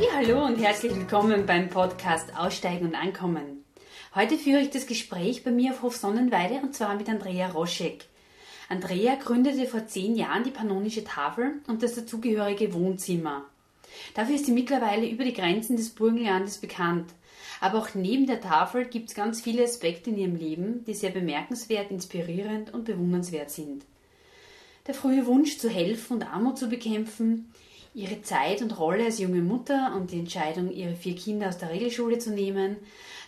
Ja, hallo und herzlich willkommen beim Podcast Aussteigen und Ankommen. Heute führe ich das Gespräch bei mir auf Hof Sonnenweide und zwar mit Andrea Roschek. Andrea gründete vor zehn Jahren die Pannonische Tafel und das dazugehörige Wohnzimmer. Dafür ist sie mittlerweile über die Grenzen des Burgenlandes bekannt. Aber auch neben der Tafel gibt es ganz viele Aspekte in ihrem Leben, die sehr bemerkenswert, inspirierend und bewundernswert sind. Der frühe Wunsch zu helfen und Armut zu bekämpfen, ihre Zeit und Rolle als junge Mutter und die Entscheidung, ihre vier Kinder aus der Regelschule zu nehmen,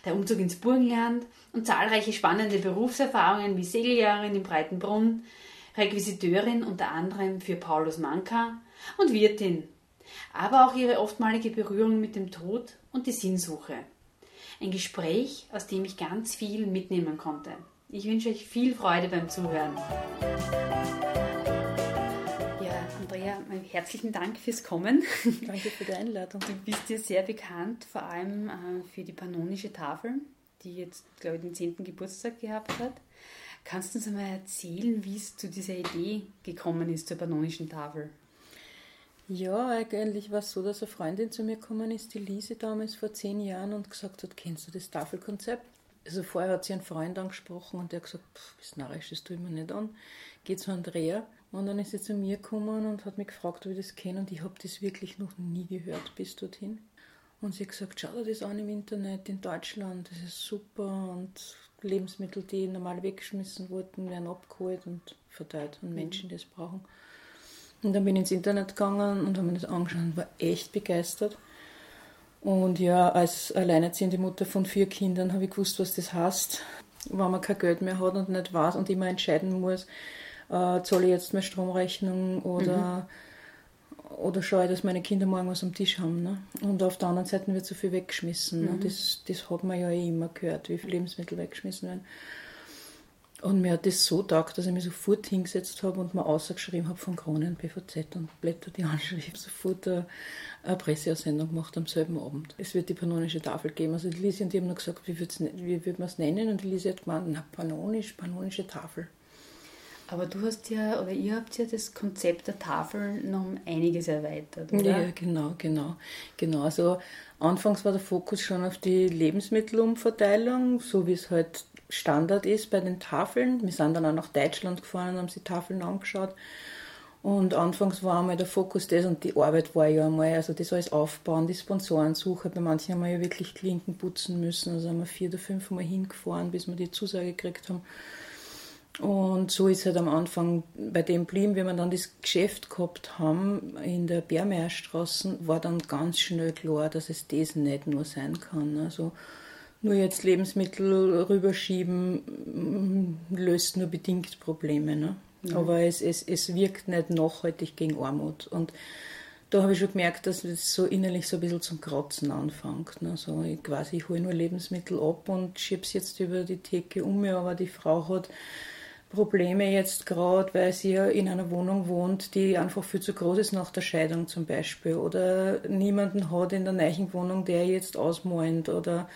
der Umzug ins Burgenland und zahlreiche spannende Berufserfahrungen wie Segeljahrerin im Breitenbrunn, Requisiteurin unter anderem für Paulus Manka und Wirtin, aber auch ihre oftmalige Berührung mit dem Tod und die Sinnsuche. Ein Gespräch, aus dem ich ganz viel mitnehmen konnte. Ich wünsche euch viel Freude beim Zuhören. Andrea, herzlichen Dank fürs Kommen. Danke für die Einladung. Du bist dir sehr bekannt, vor allem äh, für die Pannonische Tafel, die jetzt, glaube ich, den 10. Geburtstag gehabt hat. Kannst du uns einmal erzählen, wie es zu dieser Idee gekommen ist, zur Pannonischen Tafel? Ja, eigentlich war es so, dass eine Freundin zu mir gekommen ist, die Lise damals vor zehn Jahren und gesagt hat, kennst du das Tafelkonzept? Also vorher hat sie einen Freund angesprochen und der hat gesagt, das narrisch, das tue ich mir nicht an. Geht zu Andrea. Und dann ist sie zu mir gekommen und hat mich gefragt, ob ich das kenne. Und ich habe das wirklich noch nie gehört bis dorthin. Und sie hat gesagt, schau dir das an im Internet in Deutschland, das ist super. Und Lebensmittel, die normal weggeschmissen wurden, werden abgeholt und verteilt an Menschen, die es brauchen. Und dann bin ich ins Internet gegangen und habe mir das angeschaut und war echt begeistert. Und ja, als alleinerziehende Mutter von vier Kindern habe ich gewusst, was das heißt, wenn man kein Geld mehr hat und nicht weiß und immer entscheiden muss, äh, zahle ich jetzt meine Stromrechnung oder, mhm. oder schaue ich, dass meine Kinder morgen was am Tisch haben. Ne? Und auf der anderen Seite wird so viel weggeschmissen. Ne? Mhm. Ne? Das, das hat man ja eh immer gehört, wie viele Lebensmittel weggeschmissen werden. Und mir hat das so taugt, dass ich mich sofort hingesetzt habe und mir ausgeschrieben habe von Kronen, BVZ und Blätter die Anschrift, sofort eine, eine Presseaussendung gemacht am selben Abend. Es wird die pannonische Tafel geben. Also die Lise und die haben noch gesagt, wie, wie würde man es nennen? Und die Lise hat gemeint, na, pannonisch, pannonische Tafel. Aber du hast ja, oder ihr habt ja das Konzept der Tafel noch um einiges erweitert, oder? Ja, genau, genau. genau. Also anfangs war der Fokus schon auf die Lebensmittelumverteilung, so wie es halt Standard ist bei den Tafeln. Wir sind dann auch nach Deutschland gefahren und haben die Tafeln angeschaut. Und anfangs war einmal der Fokus das und die Arbeit war ja einmal, also das alles aufbauen, die Sponsorensuche. Bei manchen haben wir ja wirklich Klinken putzen müssen. Also haben wir vier oder fünf Mal hingefahren, bis wir die Zusage gekriegt haben. Und so ist halt am Anfang bei dem blieben, wie wir dann das Geschäft gehabt haben in der Bärmeierstraße, war dann ganz schnell klar, dass es das nicht nur sein kann. Also nur jetzt Lebensmittel rüberschieben mm, löst nur bedingt Probleme. Ne? Mhm. Aber es, es, es wirkt nicht nachhaltig gegen Armut. Und da habe ich schon gemerkt, dass es so innerlich so ein bisschen zum Kratzen anfängt. Ne? So, ich quasi, ich hole nur Lebensmittel ab und schiebe es jetzt über die Theke um mir, aber die Frau hat Probleme jetzt gerade, weil sie ja in einer Wohnung wohnt, die einfach viel zu groß ist nach der Scheidung zum Beispiel. Oder niemanden hat in der neuen Wohnung, der jetzt ausmalt. Oder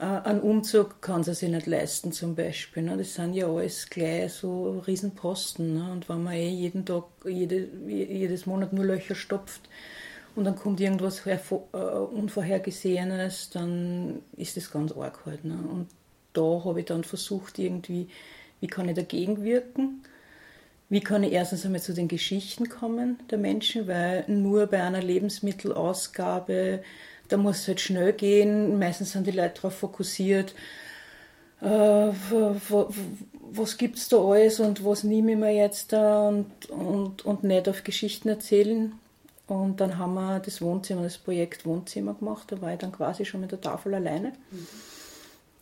äh, einen Umzug kann sie sich nicht leisten zum Beispiel. Ne? Das sind ja alles gleich so Riesenposten. Ne? Und wenn man eh jeden Tag, jede, jedes Monat nur Löcher stopft, und dann kommt irgendwas äh, Unvorhergesehenes, dann ist das ganz arg halt. Ne? Und da habe ich dann versucht, irgendwie wie kann ich dagegen wirken? Wie kann ich erstens einmal zu den Geschichten kommen der Menschen, weil nur bei einer Lebensmittelausgabe, da muss es halt schnell gehen. Meistens sind die Leute darauf fokussiert, äh, was gibt es da alles und was nehme ich mir jetzt da und, und, und nicht auf Geschichten erzählen. Und dann haben wir das Wohnzimmer, das Projekt Wohnzimmer gemacht. Da war ich dann quasi schon mit der Tafel alleine. Mhm.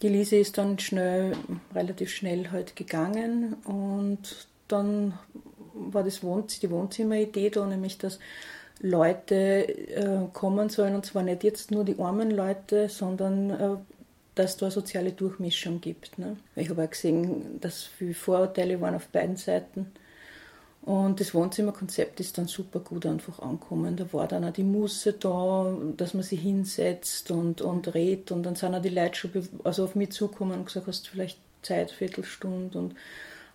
Die Lise ist dann schnell, relativ schnell halt gegangen und dann war das Wohnz die Wohnzimmeridee da, nämlich dass Leute äh, kommen sollen und zwar nicht jetzt nur die armen Leute, sondern äh, dass da eine soziale Durchmischung gibt. Ne? Ich habe auch gesehen, dass viele Vorurteile waren auf beiden Seiten und das Wohnzimmerkonzept ist dann super gut einfach angekommen. Da war dann auch die Muße da, dass man sich hinsetzt und, und redet. Und dann sind auch die Leute schon also auf mich zugekommen und gesagt, hast du vielleicht Zeit, Viertelstunde und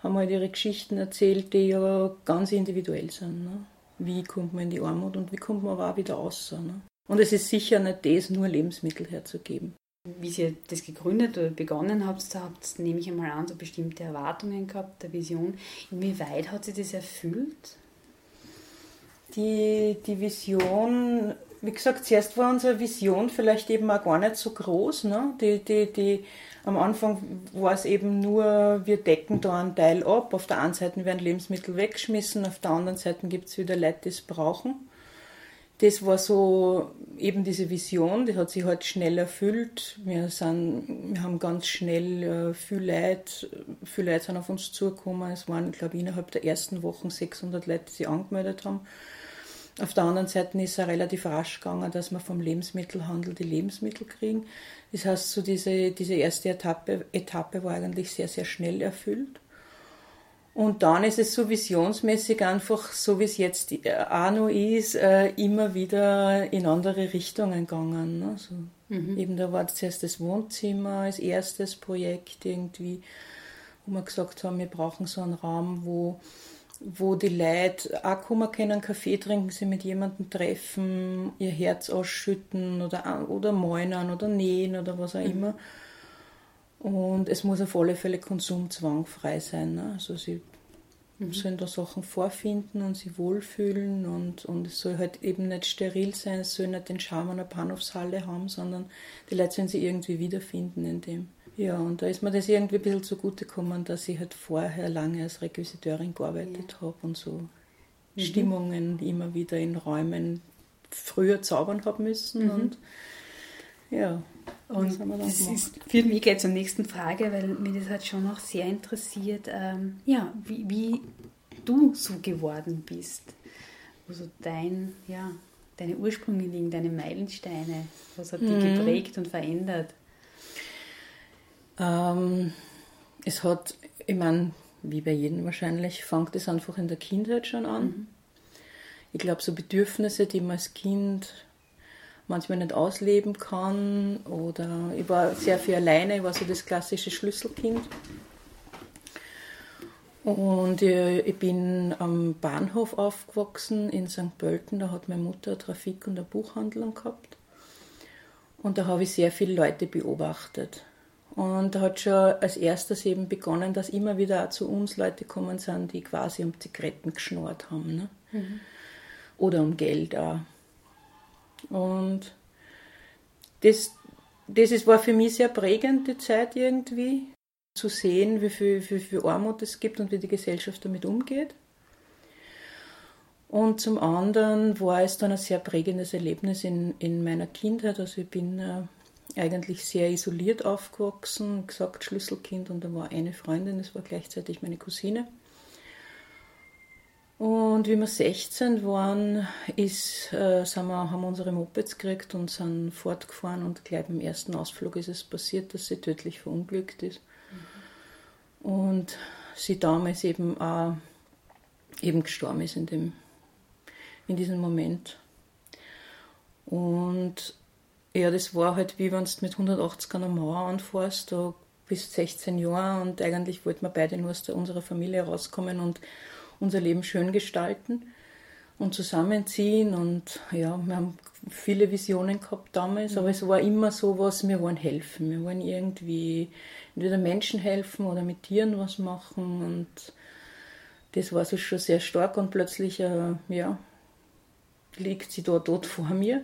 haben halt ihre Geschichten erzählt, die ja ganz individuell sind. Ne? Wie kommt man in die Armut und wie kommt man aber auch wieder raus? Ne? Und es ist sicher nicht das, nur Lebensmittel herzugeben. Wie ihr das gegründet oder begonnen habt, habt nehme ich einmal an, so bestimmte Erwartungen gehabt, der Vision. Inwieweit hat sich das erfüllt? Die, die Vision, wie gesagt, zuerst war unsere Vision vielleicht eben auch gar nicht so groß. Ne? Die, die, die, am Anfang war es eben nur, wir decken da einen Teil ab. Auf der einen Seite werden Lebensmittel weggeschmissen, auf der anderen Seite gibt es wieder Leute, die es brauchen das war so eben diese Vision, die hat sich halt schnell erfüllt. Wir, sind, wir haben ganz schnell äh, viel Leute, viele Leute sind auf uns zugekommen. Es waren, glaube ich, innerhalb der ersten Wochen 600 Leute, die sich angemeldet haben. Auf der anderen Seite ist es relativ rasch gegangen, dass wir vom Lebensmittelhandel die Lebensmittel kriegen. Das heißt, so diese, diese erste Etappe, Etappe war eigentlich sehr, sehr schnell erfüllt. Und dann ist es so visionsmäßig einfach, so wie es jetzt auch noch ist, äh, immer wieder in andere Richtungen gegangen. Also mhm. Eben da war zuerst das Wohnzimmer als erstes Projekt irgendwie, wo wir gesagt haben, wir brauchen so einen Raum, wo, wo die Leute auch kommen können, Kaffee trinken, sie mit jemandem treffen, ihr Herz ausschütten oder, oder mäunern oder nähen oder was auch mhm. immer. Und es muss auf alle Fälle konsumzwangfrei sein. Ne? Also sie mhm. sollen da Sachen vorfinden und sich wohlfühlen und, und es soll halt eben nicht steril sein, es soll nicht den Charme einer Bahnhofshalle haben, sondern die Leute sollen sich irgendwie wiederfinden in dem. Ja, und da ist mir das irgendwie ein bisschen zugutegekommen, dass ich halt vorher lange als Requisiteurin gearbeitet ja. habe und so mhm. Stimmungen immer wieder in Räumen früher zaubern habe müssen mhm. und ja, und das ist, führt mich gleich zur nächsten Frage, weil mich das halt schon auch sehr interessiert, ähm, ja, wie, wie, du so geworden bist. Also dein, ja, deine Ursprünge liegen, deine Meilensteine. Was hat mhm. dich geprägt und verändert? Ähm, es hat, ich meine, wie bei jedem wahrscheinlich, fängt es einfach in der Kindheit schon an. Mhm. Ich glaube, so Bedürfnisse, die man als Kind manchmal nicht ausleben kann. Oder ich war sehr viel alleine, ich war so das klassische Schlüsselkind. Und ich bin am Bahnhof aufgewachsen in St. Pölten. Da hat meine Mutter eine Trafik- und eine Buchhandlung gehabt. Und da habe ich sehr viele Leute beobachtet. Und da hat schon als erstes eben begonnen, dass immer wieder auch zu uns Leute gekommen sind, die quasi um Zigaretten geschnurrt haben. Ne? Mhm. Oder um Geld auch. Und das, das ist, war für mich sehr prägend, die Zeit irgendwie, zu sehen, wie viel, wie viel Armut es gibt und wie die Gesellschaft damit umgeht. Und zum anderen war es dann ein sehr prägendes Erlebnis in, in meiner Kindheit. Also ich bin äh, eigentlich sehr isoliert aufgewachsen, gesagt Schlüsselkind und da war eine Freundin, das war gleichzeitig meine Cousine. Und wie wir 16 waren, ist, äh, sind wir, haben wir unsere Mopeds gekriegt und sind fortgefahren und gleich beim ersten Ausflug ist es passiert, dass sie tödlich verunglückt ist. Mhm. Und sie damals eben auch eben gestorben ist in, dem, in diesem Moment. Und ja, das war halt wie wenn du mit 180 an der Mauer anfährst, da bis 16 Jahre und eigentlich wollten wir beide nur aus unserer Familie rauskommen und unser Leben schön gestalten und zusammenziehen. Und ja, wir haben viele Visionen gehabt damals, aber es war immer so was, wir wollen helfen. Wir wollen irgendwie entweder Menschen helfen oder mit Tieren was machen. Und das war so schon sehr stark und plötzlich, äh, ja, liegt sie da tot vor mir.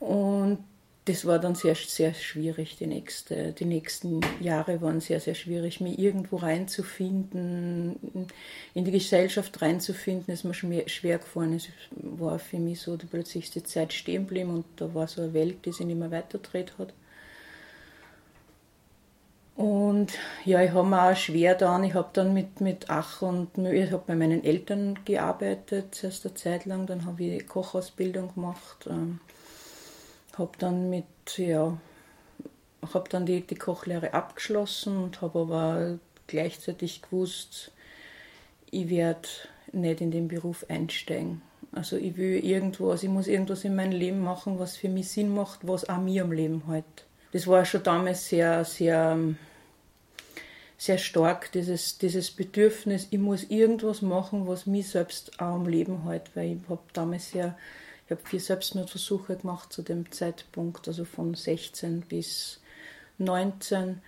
Mhm. Und das war dann sehr, sehr schwierig. Die, nächste, die nächsten Jahre waren sehr, sehr schwierig, mich irgendwo reinzufinden, in die Gesellschaft reinzufinden, ist mir schwer gefallen. Es war für mich so, die Zeit stehen blieb und da war so eine Welt, die sich nicht mehr weiterdreht hat. Und ja, ich habe mir auch schwer dann, ich habe dann mit, mit Ach und ich habe bei meinen Eltern gearbeitet, zuerst eine Zeit lang, dann habe ich Kochausbildung gemacht. Ähm, habe dann mit, ja, habe dann die, die Kochlehre abgeschlossen und habe aber gleichzeitig gewusst, ich werde nicht in den Beruf einsteigen. Also ich will irgendwas, ich muss irgendwas in meinem Leben machen, was für mich Sinn macht, was auch mir am Leben hält. Das war schon damals sehr, sehr, sehr stark, dieses, dieses Bedürfnis, ich muss irgendwas machen, was mich selbst auch am Leben hält, weil ich habe damals sehr Ich habe vier Selbstmordversuche gemacht zu dem Zeitpunkt, also von 16 bis 19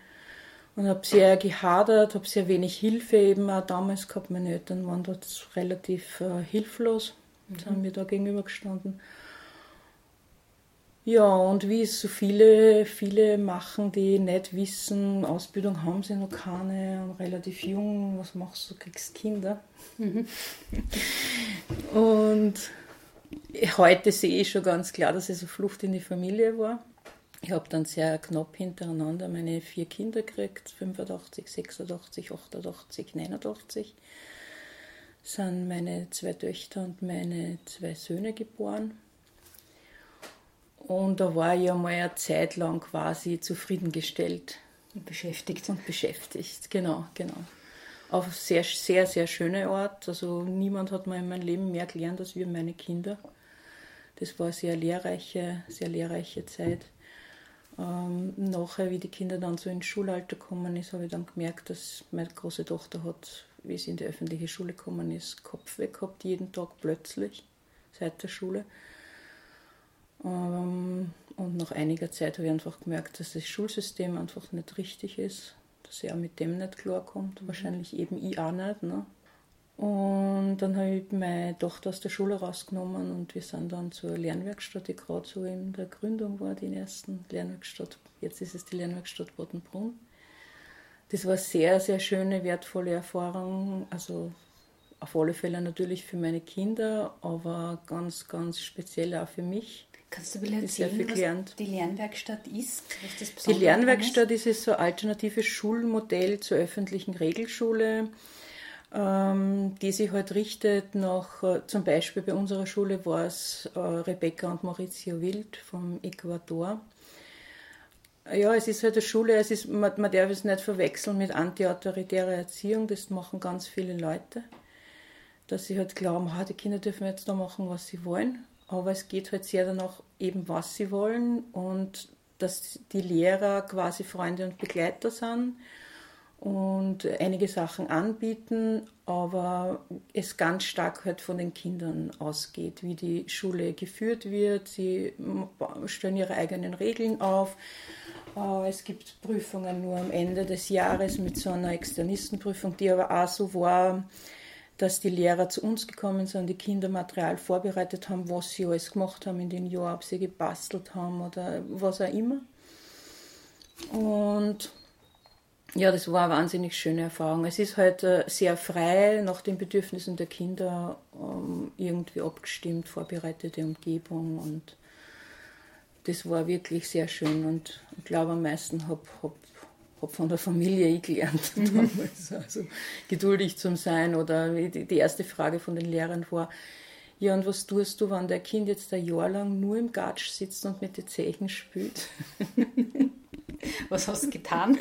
und habe sehr gehadert, habe sehr wenig Hilfe eben auch damals gehabt. Meine Eltern waren dort relativ äh, hilflos, mhm. haben mir da gegenübergestanden. Ja, und wie es so viele, viele machen, die nicht wissen, Ausbildung haben sie noch keine und relativ jung, was machst du, kriegst Kinder. Mhm. und heute sehe ich schon ganz klar, dass es eine Flucht in die Familie war. Ich habe dann sehr knapp hintereinander meine vier Kinder gekriegt, 85, 86, 88, 89. Sind meine zwei Töchter und meine zwei Söhne geboren. Und da war ich ja mal eine Zeit lang quasi zufriedengestellt. Und beschäftigt. Und beschäftigt, genau, genau. Auf sehr, sehr, sehr schöne Art. Also niemand hat mir in meinem Leben mehr gelernt als wir meine Kinder. Das war eine sehr lehrreiche, sehr lehrreiche Zeit. Ähm, nachher, wie die Kinder dann so ins Schulalter gekommen ist, habe ich dann gemerkt, dass meine große Tochter hat, wie sie in die öffentliche Schule gekommen ist, Kopfweh gehabt, jeden Tag plötzlich, seit der Schule. Ähm, und nach einiger Zeit habe ich einfach gemerkt, dass das Schulsystem einfach nicht richtig ist, dass er mit dem nicht klarkommt. Mhm. Wahrscheinlich eben ich auch nicht. Ne? Und dann habe ich meine Tochter aus der Schule rausgenommen und wir sind dann zur Lernwerkstatt, die gerade so in der Gründung war, die ersten Lernwerkstatt. Jetzt ist es die Lernwerkstatt Bodenbrunn. Das war eine sehr, sehr schöne, wertvolle Erfahrung. Also auf alle Fälle natürlich für meine Kinder, aber ganz, ganz speziell auch für mich. Kannst du mir erzählen, was die Lernwerkstatt ist? die Lernwerkstatt ist, ist so ein alternatives Schulmodell zur öffentlichen Regelschule die sich halt richtet nach, äh, zum Beispiel bei unserer Schule war es äh, Rebecca und Maurizio Wild vom Ecuador. Ja, es ist halt eine Schule, es ist, man, man darf es nicht verwechseln mit antiautoritärer Erziehung, das machen ganz viele Leute. Dass sie halt glauben, ah, die Kinder dürfen jetzt da machen, was sie wollen. Aber es geht halt sehr danach, eben was sie wollen und dass die Lehrer quasi Freunde und Begleiter sind und einige Sachen anbieten, aber es ganz stark halt von den Kindern ausgeht, wie die Schule geführt wird. Sie stellen ihre eigenen Regeln auf. Äh, es gibt Prüfungen nur am Ende des Jahres mit so einer Externistenprüfung, die aber auch so war, dass die Lehrer zu uns gekommen sind, die Kinder Material vorbereitet haben, was sie alles gemacht haben in den Jahren, ob sie gebastelt haben oder was auch immer. Und ja, das war eine wahnsinnig schöne Erfahrung. Es ist halt äh, sehr frei nach den Bedürfnissen der Kinder ähm, irgendwie abgestimmt, vorbereitete Umgebung und das war wirklich sehr schön und ich glaube am meisten habe hab, hab von der Familie ich gelernt mhm. damals. Also geduldig zum Sein oder die erste Frage von den Lehrern war, ja, und was tust du, wenn dein Kind jetzt ein Jahr lang nur im Gatsch sitzt und mit den Zechen spielt? Was hast du getan?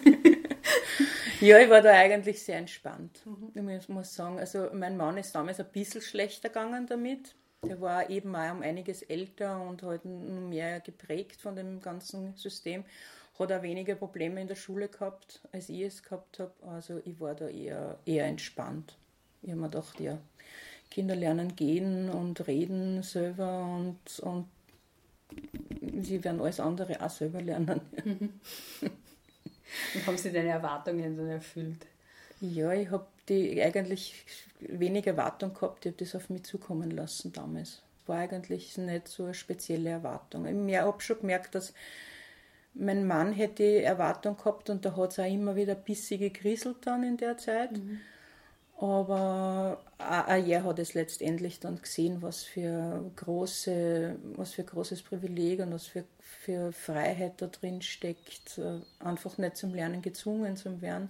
ja, ich war da eigentlich sehr entspannt. Mhm. Ich muss sagen, also mein Mann ist damals ein bisschen schlechter gegangen damit. Der war eben auch um einiges älter und halt mehr geprägt von dem ganzen System. Hat auch weniger Probleme in der Schule gehabt, als ich es gehabt habe. Also ich war da eher, eher entspannt. Ich habe mir gedacht, ja, Kinder lernen gehen und reden selber und, und sie werden alles andere auch selber lernen. Und haben Sie deine Erwartungen dann erfüllt? Ja, ich habe die eigentlich wenig Erwartung gehabt, ich habe das auf mich zukommen lassen damals. War eigentlich nicht so eine spezielle Erwartung. Ich habe schon gemerkt, dass mein Mann hätte die Erwartung gehabt und da hat es auch immer wieder ein bisschen gekriselt dann in der Zeit. Mhm. Aber er hat es letztendlich dann gesehen, was für große, was für großes Privileg und was für, für Freiheit da drin steckt, äh, einfach nicht zum Lernen gezwungen zu werden,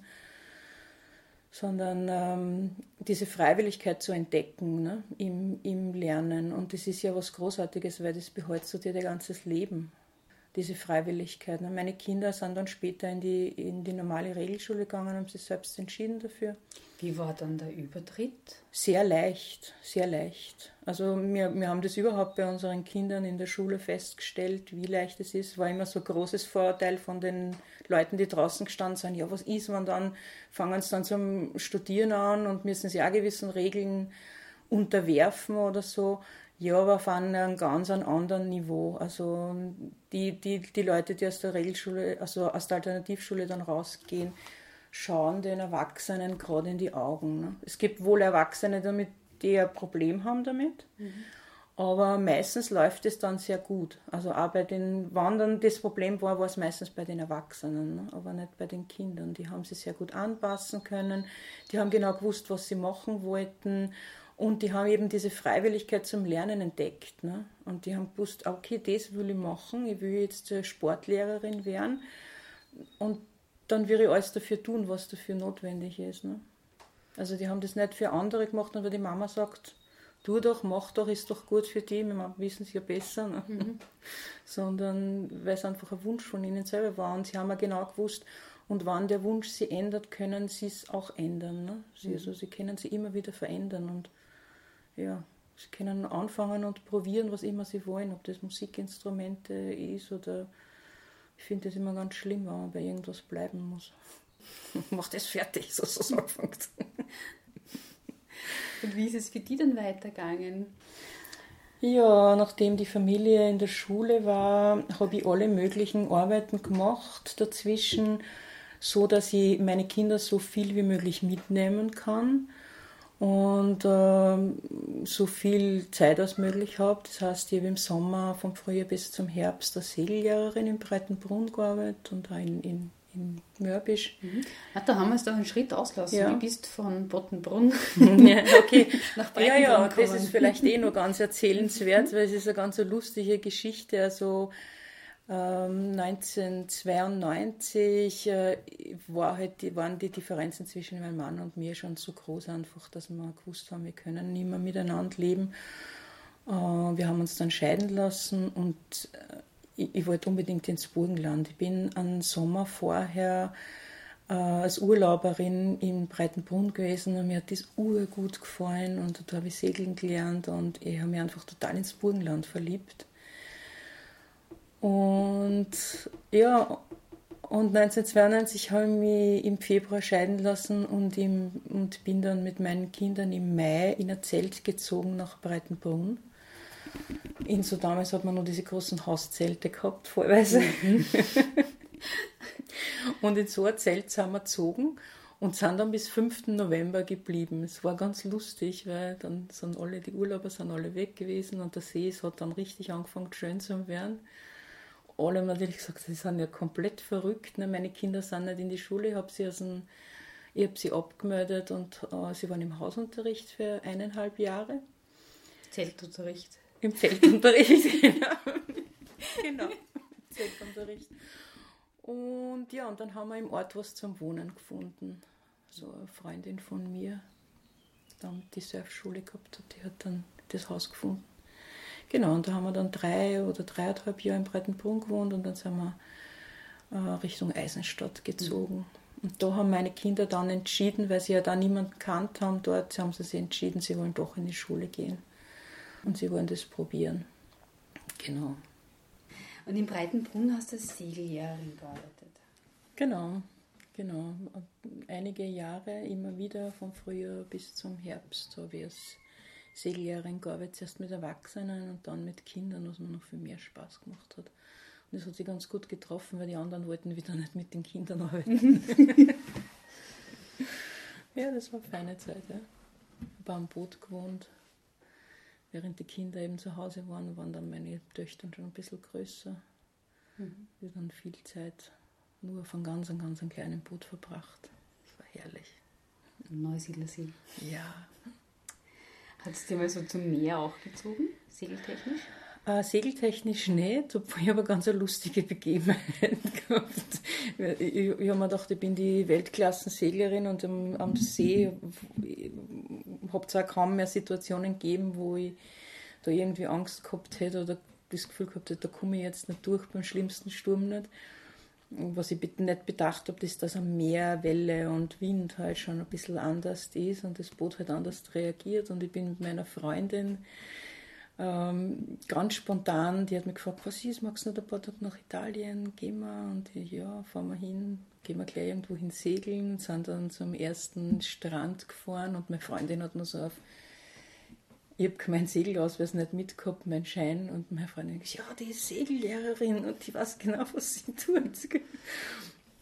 sondern ähm, diese Freiwilligkeit zu entdecken ne, im, im Lernen. Und das ist ja was Großartiges, weil das behältst du dir dein ganzes Leben diese Freiwilligkeit. Ne. Meine Kinder sind dann später in die, in die normale Regelschule gegangen, haben sich selbst entschieden dafür. Wie war dann der Übertritt? Sehr leicht, sehr leicht. Also wir, wir haben das überhaupt bei unseren Kindern in der Schule festgestellt, wie leicht es ist. War immer so ein großes Vorurteil von den Leuten, die draußen gestanden sind. Ja, was ist man dann? Fangen sie dann zum Studieren an und müssen sich auch gewissen Regeln unterwerfen oder so. Ja, aber auf einem ganz anderen Niveau. Also die, die, die Leute, die aus der Regelschule, also aus der Alternativschule dann rausgehen, schauen den Erwachsenen gerade in die Augen. Ne? Es gibt wohl Erwachsene damit, die ein Problem haben damit. Mhm. Aber meistens läuft es dann sehr gut. Also auch bei den Wandern das Problem war, war es meistens bei den Erwachsenen, ne? aber nicht bei den Kindern. Die haben sich sehr gut anpassen können. Die haben genau gewusst, was sie machen wollten. Und die haben eben diese Freiwilligkeit zum Lernen entdeckt. Ne? Und die haben gewusst, okay, das will ich machen. Ich will jetzt Sportlehrerin werden. Und dann will ich alles dafür tun, was dafür notwendig ist. Ne? Also die haben das nicht für andere gemacht, aber die Mama sagt, tu doch, mach doch, ist doch gut für die, wir wissen es ja besser. Ne? Mhm. Sondern weil es einfach ein Wunsch von ihnen selber war. Und sie haben ja genau gewusst, und wann der Wunsch sie ändert, können sie es auch ändern. Ne? Sie, mhm. also, sie können sie immer wieder verändern und ja, sie können anfangen und probieren, was immer sie wollen, ob das Musikinstrumente ist oder ich finde das immer ganz schlimm, wenn man bei irgendwas bleiben muss. Mach das fertig, sozusagen. Und wie ist es für die dann weitergegangen? Ja, nachdem die Familie in der Schule war, habe ich alle möglichen Arbeiten gemacht dazwischen, so dass ich meine Kinder so viel wie möglich mitnehmen kann und äh, so viel Zeit als möglich habe. Das heißt, ich habe im Sommer vom Frühjahr bis zum Herbst als Segeljährerin in Breitenbrunn gearbeitet und auch in, in, in Mörbisch. Mhm. Ach, da haben wir es doch einen Schritt auslassen. Ja. Du bist von Bottenbrunn ja, okay. nach Breitenbrunn Ja, ja, das ist vielleicht eh noch ganz erzählenswert, weil es ist eine ganz lustige Geschichte. Also 1992 ähm, äh, war halt, waren die Differenzen zwischen meinem Mann und mir schon so groß einfach, dass wir gewusst haben, wir können nicht mehr miteinander leben. Äh, wir haben uns dann scheiden lassen und äh, ich, ich wollte unbedingt ins Burgenland. Ich bin einen Sommer vorher als Urlauberin in Breitenbrunn gewesen und mir hat das urgut gefallen und da habe ich segeln gelernt und ich habe mich einfach total ins Burgenland verliebt. Und ja, und 1992 habe ich mich im Februar scheiden lassen und, im, und bin dann mit meinen Kindern im Mai in ein Zelt gezogen nach Breitenbrunn. In so damals hat man nur diese großen Hauszelte gehabt, vollweise. Mhm. und in so ein Zelt sind wir gezogen und sind dann bis 5. November geblieben. Es war ganz lustig, weil dann sind alle, die Urlauber sind alle weg gewesen und der See hat dann richtig angefangen schön zu werden alle haben natürlich gesagt, sie sind ja komplett verrückt. Ne? Meine Kinder sind nicht in die Schule, ich habe sie, aus dem, ich hab sie abgemeldet und äh, sie waren im Hausunterricht für eineinhalb Jahre. Zeltunterricht. Im Zeltunterricht, genau. genau, Zeltunterricht. Und ja, und dann haben wir im Ort was zum Wohnen gefunden. So eine Freundin von mir, dann die Surfschule gehabt hat, die hat dann das Haus gefunden. Genau, und da haben wir dann drei oder dreieinhalb Jahre in Breitenbrunn gewohnt und dann sind wir äh, Richtung Eisenstadt gezogen. Mhm. Und da haben meine Kinder dann entschieden, weil sie ja da niemanden kannt haben dort, haben sie sich entschieden, sie wollen doch in die Schule gehen. Und sie wollen das probieren. Genau. Und in Breitenbrunn hast du als Segeljährerin gearbeitet? Genau, genau. Einige Jahre immer wieder vom Frühjahr bis zum Herbst habe ich als Segeljährerin gearbeitet, zuerst mit Erwachsenen und dann mit Kindern, was mir noch viel mehr Spaß gemacht hat. Und das hat sich ganz gut getroffen, weil die anderen wollten wieder nicht mit den Kindern arbeiten. ja, das war eine feine Zeit. Ja. Ich habe am Boot gewohnt. Während die Kinder eben zu Hause waren, waren dann meine Töchter schon ein bisschen größer. Mhm. Wir dann viel Zeit nur einem ganz, ganz kleinen Boot verbracht. Das war herrlich. Neusiedlersee. Ja, hat es dir mal so zum Meer auch gezogen, segeltechnisch? Äh, segeltechnisch nicht, obwohl ich aber ganz eine lustige Begebenheit gehabt. Ich, ich, habe mir gedacht, ich bin die Weltklassenseglerin und am, am See habe zwar kaum mehr Situationen gegeben, wo ich da irgendwie Angst gehabt hätte oder das Gefühl gehabt hätte, da komme ich jetzt nicht durch beim schlimmsten Sturm nicht was ich nicht bedacht habe, ist, dass am Meer Welle und Wind halt schon ein bisschen anders ist und das Boot halt anders reagiert. Und ich bin mit meiner Freundin ähm, ganz spontan, die hat mich gefragt, was ist, magst du noch ein paar Tage nach Italien? Gehen wir? Und ich, ja, fahren wir hin, gehen wir gleich irgendwo hin segeln, sind dann zum ersten Strand gefahren und meine Freundin hat mir so auf ich habe keinen Segelausweis nicht mitgehabt, mein Schein. Und meine Freundin gesagt, ja, die ist Segellehrerin und die weiß genau, was sie tut.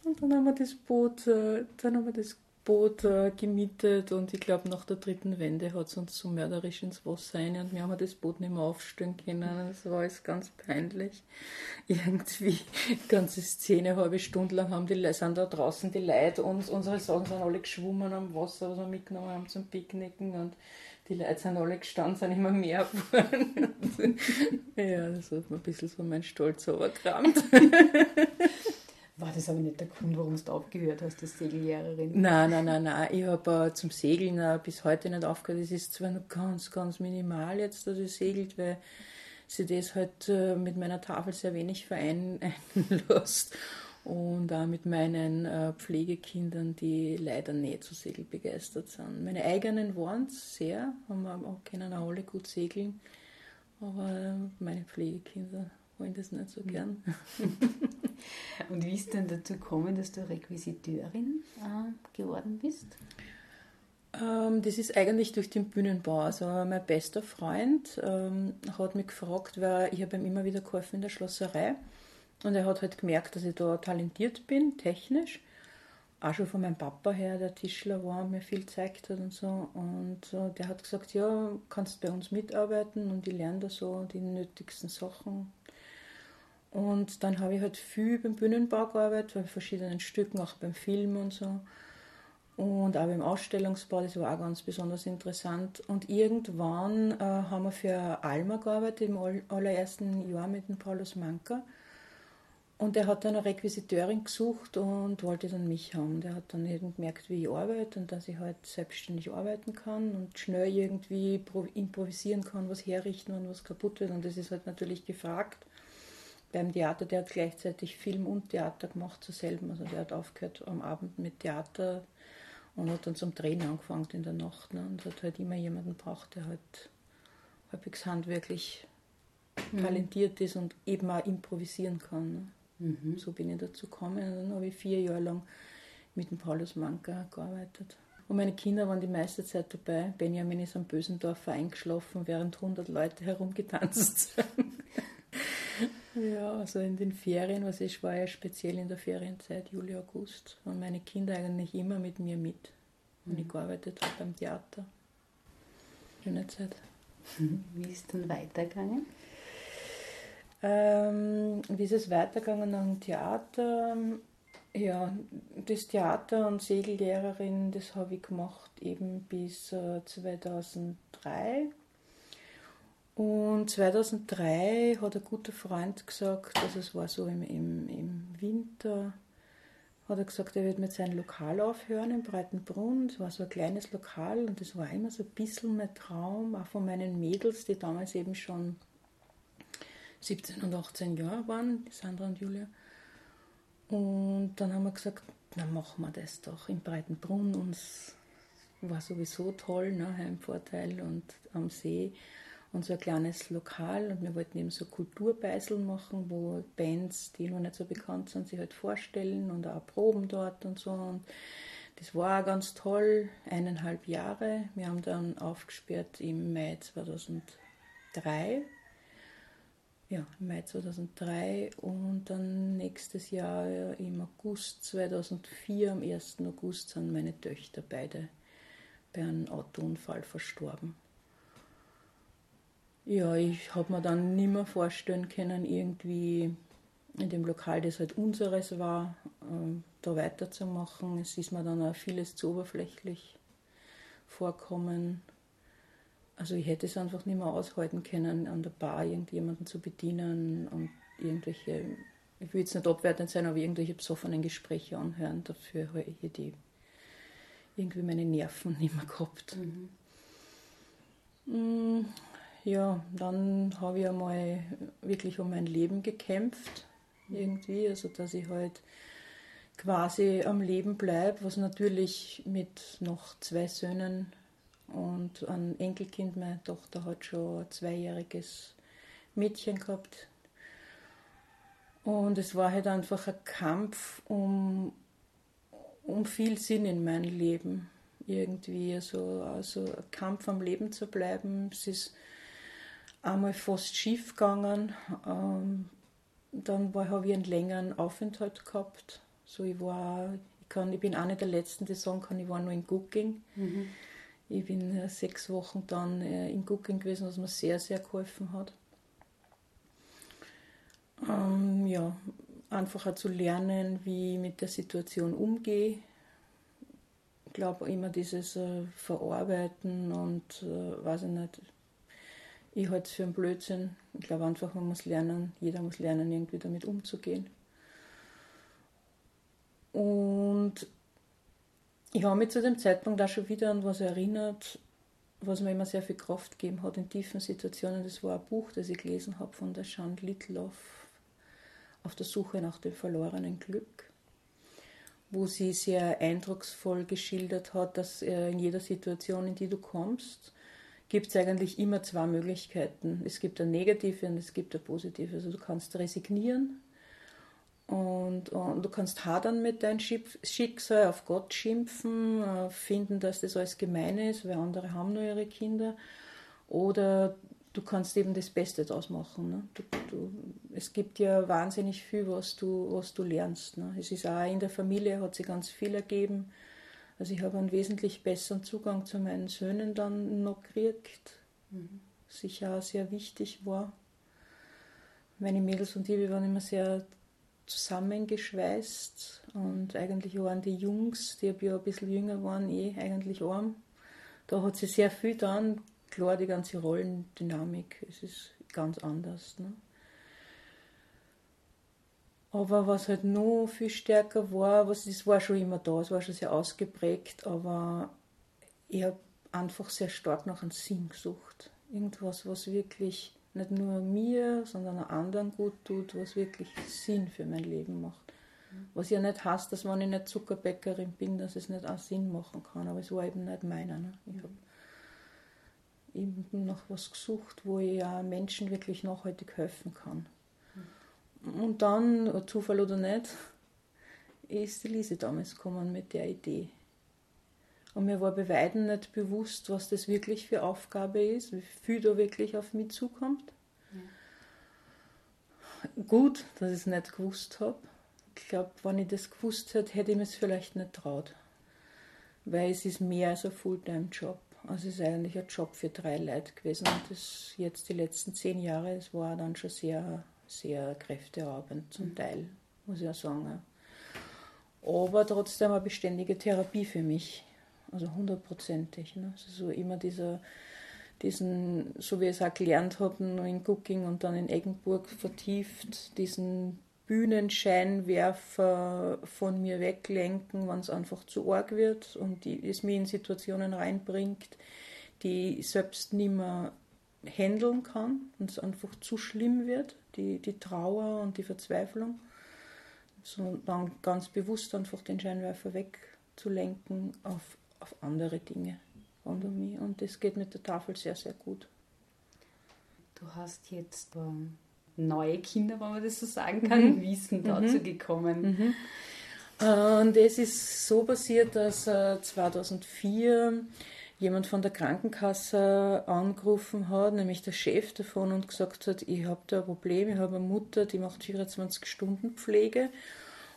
Und dann haben wir das Boot, äh, dann haben wir das Boot äh, gemietet und ich glaube, nach der dritten Wende hat es uns so mörderisch ins Wasser rein und wir haben das Boot nicht mehr aufstellen können. Das war alles ganz peinlich. Irgendwie, ganze Szene, halbe Stunde lang haben die, sind da draußen die Leute und unsere Sachen sind alle geschwommen am Wasser, was wir mitgenommen haben zum Picknicken und die Leute sind alle gestanden, sind immer mehr geworden. ja, das hat mir ein bisschen so mein Stolz überkramt. War das aber nicht der Grund, warum du aufgehört hast, als Segellehrerin? Nein, nein, nein, nein. Ich habe zum Segeln äh, bis heute nicht aufgehört. Es ist zwar noch ganz, ganz minimal jetzt, dass ich segelt, weil sie das halt äh, mit meiner Tafel sehr wenig vereinlässt. Und auch mit meinen äh, Pflegekindern, die leider nicht so segelbegeistert sind. Meine eigenen waren es sehr, haben auch, können auch alle gut segeln. Aber meine Pflegekinder wollen das nicht so gern. Und wie ist denn dazu gekommen, dass du Requisiteurin äh, geworden bist? Ähm, das ist eigentlich durch den Bühnenbau. Also mein bester Freund ähm, hat mich gefragt, weil ich habe ihm immer wieder geholfen in der Schlosserei. Und er hat halt gemerkt, dass ich da talentiert bin, technisch. Auch schon von meinem Papa her, der Tischler war, mir viel gezeigt hat und so. Und äh, der hat gesagt, ja, kannst bei uns mitarbeiten und ich lerne da so die nötigsten Sachen und dann habe ich halt viel beim Bühnenbau gearbeitet, bei verschiedenen Stücken, auch beim Film und so. Und auch beim Ausstellungsbau, das war auch ganz besonders interessant. Und irgendwann äh, haben wir für Alma gearbeitet, im allerersten Jahr mit dem Paulus Manka. Und der hat dann eine Requisiteurin gesucht und wollte dann mich haben. Der hat dann eben gemerkt, wie ich arbeite und dass ich halt selbstständig arbeiten kann und schnell irgendwie improvisieren kann, was herrichten, wenn was kaputt wird. Und das ist halt natürlich gefragt beim Theater, der hat gleichzeitig Film und Theater gemacht zuselben. Also der hat aufgehört am Abend mit Theater und hat dann zum Drehen angefangen in der Nacht. Ne? Und hat halt immer jemanden braucht, der halt halbwegs handwerklich mhm. talentiert ist und eben auch improvisieren kann. Ne? Mhm. So bin ich dazu gekommen. Und dann habe ich vier Jahre lang mit dem Paulus Manka gearbeitet. Und meine Kinder waren die meiste Zeit dabei. Benjamin ist am Bösendorfer eingeschlafen, während 100 Leute herumgetanzt sind. Ja, also in den Ferien, was ich war ja speziell in der Ferienzeit, Juli, August, waren meine Kinder eigentlich immer mit mir mit. Und mhm. ich gearbeitet habe beim Theater. Schöne Zeit. Wie ist es dann weitergegangen? Ähm, wie ist es weitergegangen nach dem Theater? Ja, das Theater und Segellehrerin, das habe ich gemacht eben bis äh, 2003. Und 2003 hat ein guter Freund gesagt, also es war so im, im, im Winter, hat er gesagt, er wird mit seinem Lokal aufhören in Breitenbrunn. Es war so ein kleines Lokal und das war immer so ein bisschen mein Traum, auch von meinen Mädels, die damals eben schon 17 und 18 Jahre waren, Sandra und Julia. Und dann haben wir gesagt, na machen wir das doch in Breitenbrunn. Uns war sowieso toll, ne, Heimvorteil und am See und so ein kleines Lokal und wir wollten eben so Kulturbeiseln machen, wo Bands, die noch nicht so bekannt sind, sich halt vorstellen und auch proben dort und so. Und das war auch ganz toll, eineinhalb Jahre. Wir haben dann aufgesperrt im Mai 2003. Ja, im Mai 2003 und dann nächstes Jahr im August 2004, am 1. August, sind meine Töchter beide bei einem Autounfall verstorben. Ja, ich habe mir dann nicht mehr vorstellen können, irgendwie in dem Lokal, das halt unseres war, äh, da weiterzumachen. Es ist mir dann auch vieles zu oberflächlich vorkommen. Also ich hätte es einfach nicht mehr aushalten können, an der Bar irgendjemanden zu bedienen und irgendwelche, ich will jetzt nicht abwertend sein, aber irgendwelche besoffenen Gespräche anhören. Dafür hätte ich irgendwie meine Nerven nicht mehr gehabt. Mhm. Mm, ja, dann habe ich einmal wirklich um mein Leben gekämpft, irgendwie, also dass ich halt quasi am Leben bleibe, was natürlich mit noch zwei Söhnen und ein Enkelkind, meine Tochter hat schon ein zweijähriges Mädchen gehabt. Und es war halt einfach ein Kampf um, um viel Sinn in meinem Leben. irgendwie so also ein Kampf am Leben zu bleiben. Es ist einmal fast schief gegangen. Ähm, dann habe ich einen längeren Aufenthalt gehabt. So ich war, ich, kann, ich bin eine der letzten, die sagen kann, ich war nur in Cooking. Mhm. Ich bin äh, sechs Wochen dann äh, in Cooking gewesen, was mir sehr, sehr geholfen hat. Ähm, ja, einfacher zu lernen, wie ich mit der Situation umgehe. Ich glaube immer dieses äh, Verarbeiten und äh, weiß ich nicht, ich halte es für einen Blödsinn. Ich glaube einfach, man muss lernen, jeder muss lernen, irgendwie damit umzugehen. Und ich habe mich zu dem Zeitpunkt auch schon wieder an was erinnert, was mir immer sehr viel Kraft gegeben hat in tiefen Situationen. Das war ein Buch, das ich gelesen habe von der Jean Litloff, auf der Suche nach dem verlorenen Glück, wo sie sehr eindrucksvoll geschildert hat, dass in jeder Situation, in die du kommst, gibt es eigentlich immer zwei Möglichkeiten. Es gibt eine negative und es gibt eine positive. Also du kannst resignieren und, und, du kannst hadern mit deinem Schicksal, auf Gott schimpfen, äh, finden, dass das alles gemein ist, weil andere haben nur ihre Kinder. Oder du kannst eben das Beste daraus machen. Ne? Du, du, es gibt ja wahnsinnig viel, was du, was du lernst. Ne? Es ist auch in der Familie, hat sich ganz viel ergeben. Also ich habe einen wesentlich besseren Zugang zu meinen Söhnen dann noch gekriegt. Mhm. Sicher auch sehr wichtig war. Meine Mädels und ich, wir waren immer sehr zusammengeschweißt und eigentlich waren die Jungs, die ja ein bisschen jünger waren, eh eigentlich arm. Da hat sich sehr viel dann klar die ganze Rollendynamik, es ist ganz anders. Ne? Aber was halt noch viel stärker war, was es war schon immer da, es war schon sehr ausgeprägt, aber ich habe einfach sehr stark nach einem Sinn gesucht. Irgendwas, was wirklich nicht nur mir, sondern anderen gut tut, was wirklich Sinn für mein Leben macht. Was ja nicht heißt, dass wenn ich nicht Zuckerbäckerin bin, dass es nicht auch Sinn machen kann, aber es war eben nicht meiner. Ne? Ich habe eben nach was gesucht, wo ich ja Menschen wirklich nachhaltig helfen kann. Und dann, Zufall oder nicht, ist die Lise damals gekommen mit der Idee. Und mir war bei Weitem nicht bewusst, was das wirklich für Aufgabe ist, wie viel da wirklich auf mich zukommt. Ja. Gut, dass ich es nicht gewusst habe. Ich glaube, wenn ich das gewusst hätte, hätte ich mir es vielleicht nicht traut. Weil es ist mehr als ein Fulltime-Job. Also es ist eigentlich ein Job für drei Leute gewesen. Und das jetzt die letzten zehn Jahre, es war dann schon sehr, sehr kräfteaubend zum mhm. Teil, muss ich auch sagen. Aber trotzdem eine beständige Therapie für mich. Also hundertprozentig. Ne? So immer dieser, diesen, so wie ich es auch gelernt habe, in Cooking und dann in Eggenburg vertieft, diesen Bühnenscheinwerfer von mir weglenken, wenn es einfach zu arg wird und die, es mich in Situationen reinbringt, die ich selbst nicht mehr handeln kann und es einfach zu schlimm wird, die, die Trauer und die Verzweiflung. So dann ganz bewusst einfach den Scheinwerfer wegzulenken auf, auf andere Dinge rund um mich. Und das geht mit der Tafel sehr, sehr gut. Du hast jetzt ähm, neue Kinder, wenn man das so sagen kann. Mhm. Wie ist denn dazu mhm. gekommen? Mhm. Und es ist so passiert, dass 2004 äh, jemand von der Krankenkasse angerufen hat, nämlich der Chef davon, und gesagt hat, ich habe da ein Problem, ich habe eine Mutter, die macht 24 Stunden Pflege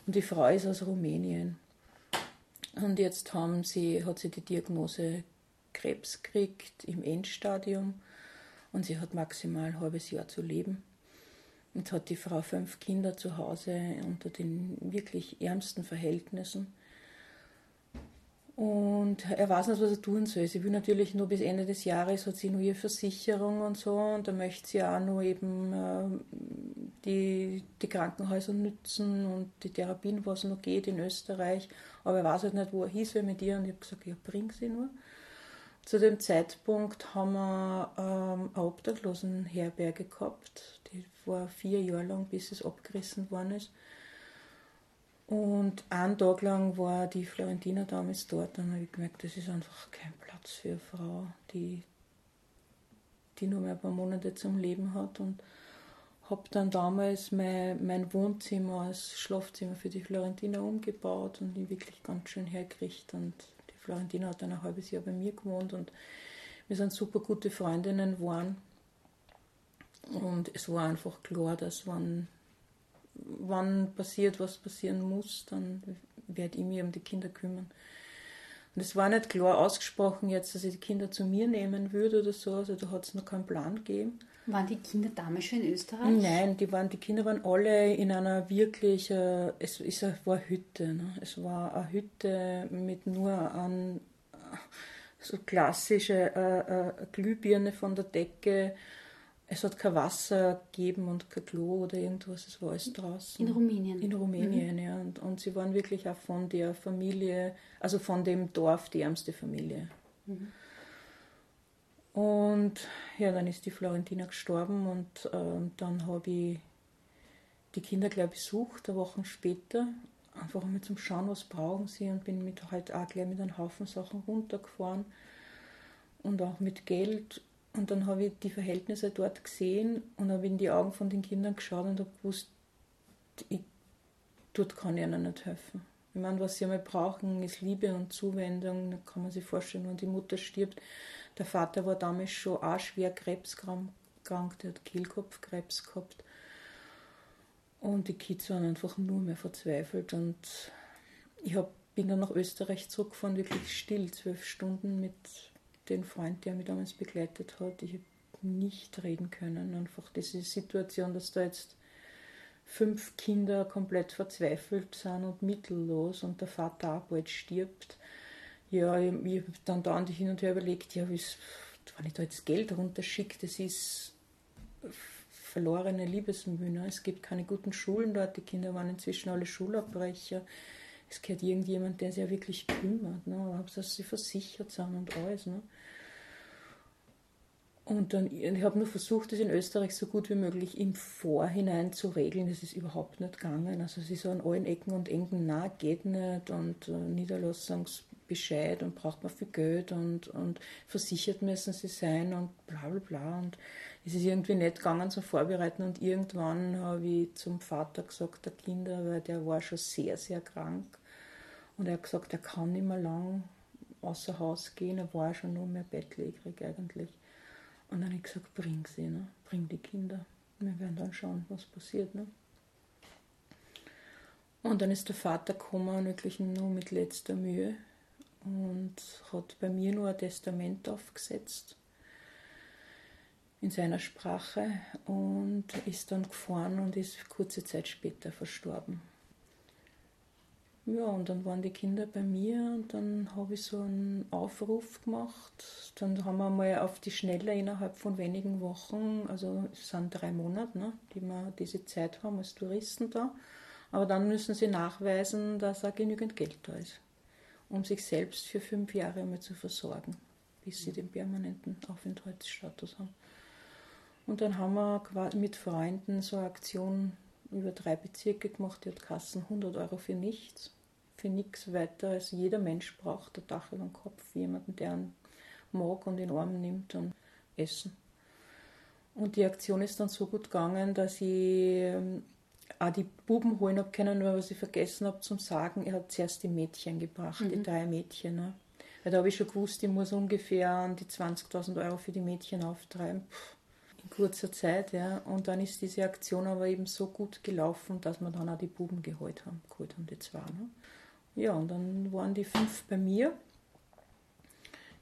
und die Frau ist aus Rumänien. Und jetzt haben sie, hat sie die Diagnose Krebs gekriegt im Endstadium und sie hat maximal ein halbes Jahr zu leben. Jetzt hat die Frau fünf Kinder zu Hause unter den wirklich ärmsten Verhältnissen. Und er weiß nicht, was er tun soll. Sie will natürlich nur bis Ende des Jahres, hat sie nur ihre Versicherung und so, und da möchte sie auch nur eben äh, die, die Krankenhäuser nützen und die Therapien, was noch geht in Österreich. Aber er weiß halt nicht, wo er hieß mit ihr, und ich habe gesagt, ja, bring sie nur. Zu dem Zeitpunkt haben wir ähm, eine Obdachlosenherberge gehabt. Die war vier Jahre lang, bis es abgerissen worden ist. Und einen Tag lang war die Florentina damals dort. Dann habe gemerkt, das ist einfach kein Platz für eine Frau, die, die nur mehr ein paar Monate zum Leben hat. Und habe dann damals mein, mein Wohnzimmer als Schlafzimmer für die Florentina umgebaut und ihn wirklich ganz schön hergerichtet. Und Florentina hat dann ein halbes Jahr bei mir gewohnt und wir sind super gute Freundinnen geworden. Und es war einfach klar, dass wenn, wann passiert, was passieren muss, dann werde ich mich um die Kinder kümmern. Und es war nicht klar ausgesprochen jetzt, dass ich die Kinder zu mir nehmen würde oder so, also da hat es noch keinen Plan gegeben. Waren die Kinder damals schon in Österreich? Nein, die, waren, die Kinder waren alle in einer wirklich, äh, es ist, war eine Hütte. Ne? Es war eine Hütte mit nur an so klassische äh, äh, Glühbirne von der Decke. Es hat kein Wasser gegeben und kein Klo oder irgendwas, es war alles draußen. In Rumänien? In Rumänien, mhm. ja. Und, und sie waren wirklich auch von der Familie, also von dem Dorf die ärmste Familie. Mhm. Und ja, dann ist die Florentina gestorben und äh, dann habe ich die Kinder gleich besucht, eine Woche später, einfach mal zum Schauen, was brauchen sie und bin mit halt auch gleich mit einem Haufen Sachen runtergefahren und auch mit Geld. Und dann habe ich die Verhältnisse dort gesehen und habe in die Augen von den Kindern geschaut und habe gewusst, ich, dort kann ich ihnen nicht helfen. Ich meine, was sie einmal brauchen, ist Liebe und Zuwendung. Da kann man sich vorstellen, wenn die Mutter stirbt. Der Vater war damals schon auch schwer krebskrank, der hat Kehlkopfkrebs gehabt. Und die Kids waren einfach nur mehr verzweifelt. Und ich hab, bin dann nach Österreich zurückgefahren, wirklich still, zwölf Stunden mit dem Freund, der mich damals begleitet hat. Ich habe nicht reden können. Einfach diese Situation, dass da jetzt fünf Kinder komplett verzweifelt sind und mittellos und der Vater auch bald stirbt. Ja, ich, ich habe dann da hin und her überlegt, ja, wenn ich da jetzt Geld runterschicke, das ist verlorene Liebesmühe. Ne? Es gibt keine guten Schulen dort, die Kinder waren inzwischen alle Schulabbrecher. Es gehört irgendjemand, der sich ja wirklich kümmert. Ne? Dass sie versichert sind und alles. Ne? Und dann, ich habe nur versucht, das in Österreich so gut wie möglich im Vorhinein zu regeln. Das ist überhaupt nicht gegangen. Also sie so an allen Ecken und Enden, na, geht nicht und äh, Niederlassungsbescheid und braucht man viel Geld und, und versichert müssen sie sein und bla bla bla. Und es ist irgendwie nicht gegangen zum Vorbereiten und irgendwann habe ich zum Vater gesagt, der Kinder, weil der war schon sehr, sehr krank und er hat gesagt, er kann nicht mehr lang außer Haus gehen, er war schon nur mehr bettlägerig eigentlich. Und dann habe ich gesagt, bring sie, ne? bring die Kinder. Wir werden dann schauen, was passiert. Ne? Und dann ist der Vater gekommen, wirklich nur mit letzter Mühe und hat bei mir nur ein Testament aufgesetzt in seiner Sprache und ist dann gefahren und ist kurze Zeit später verstorben. Ja, und dann waren die Kinder bei mir und dann habe ich so einen Aufruf gemacht. Dann haben wir mal auf die Schnelle innerhalb von wenigen Wochen, also es sind drei Monate, ne, die wir diese Zeit haben als Touristen da. Aber dann müssen sie nachweisen, dass auch genügend Geld da ist, um sich selbst für fünf Jahre mal zu versorgen, bis sie den permanenten Aufenthaltsstatus haben. Und dann haben wir mit Freunden so eine Aktion über drei Bezirke gemacht, die hat Kassen 100 Euro für nichts, für nichts weiter als jeder Mensch braucht, ein Dach über dem Kopf, jemanden, der einen mag und in den Arm nimmt und Essen. Und die Aktion ist dann so gut gegangen, dass ich ähm, auch die Buben holen habe können, nur was ich vergessen habe zum Sagen, er hat zuerst die Mädchen gebracht, mhm. die drei Mädchen. Ne? Weil da habe ich schon gewusst, ich muss ungefähr an die 20.000 Euro für die Mädchen auftreiben. Puh in kurzer Zeit. Ja. Und dann ist diese Aktion aber eben so gut gelaufen, dass wir dann auch die Buben geholt haben, geholt haben die zwei. Ne. Ja, und dann waren die fünf bei mir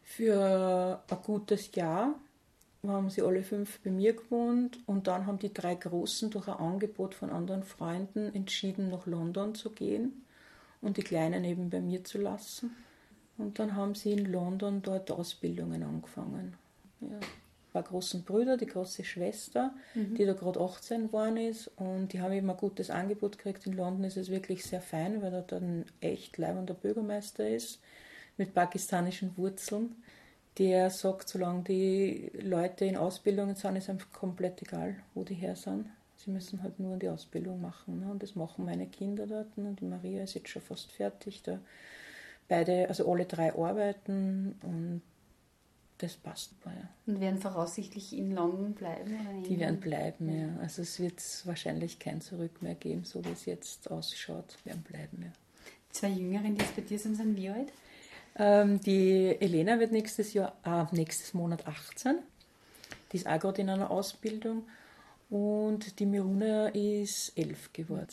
für ein gutes Jahr. Haben sie alle fünf bei mir gewohnt und dann haben die drei Großen durch ein Angebot von anderen Freunden entschieden, nach London zu gehen und die Kleinen eben bei mir zu lassen. Und dann haben sie in London dort Ausbildungen angefangen. Ja paar großen Brüder, die große Schwester, mhm. die da gerade 18 geworden ist und die haben eben ein gutes Angebot gekriegt. In London ist es wirklich sehr fein, weil da ein echt leibender Bürgermeister ist mit pakistanischen Wurzeln. Der sagt, solange die Leute in Ausbildungen sind, ist einfach komplett egal, wo die her sind. Sie müssen halt nur die Ausbildung machen. Ne? Und das machen meine Kinder dort. Und die Maria ist jetzt schon fast fertig. Da beide, also alle drei arbeiten und das passt. Ja. Und werden voraussichtlich in London bleiben? Oder die werden bleiben, ja. Also es wird wahrscheinlich kein Zurück mehr geben, so wie es jetzt ausschaut, werden bleiben, ja. Zwei Jüngeren, die jetzt bei dir sind, sind wie alt? Ähm, die Elena wird nächstes Jahr, äh, nächstes Monat 18. Die ist auch gerade in einer Ausbildung. Und die Miruna ist elf geworden.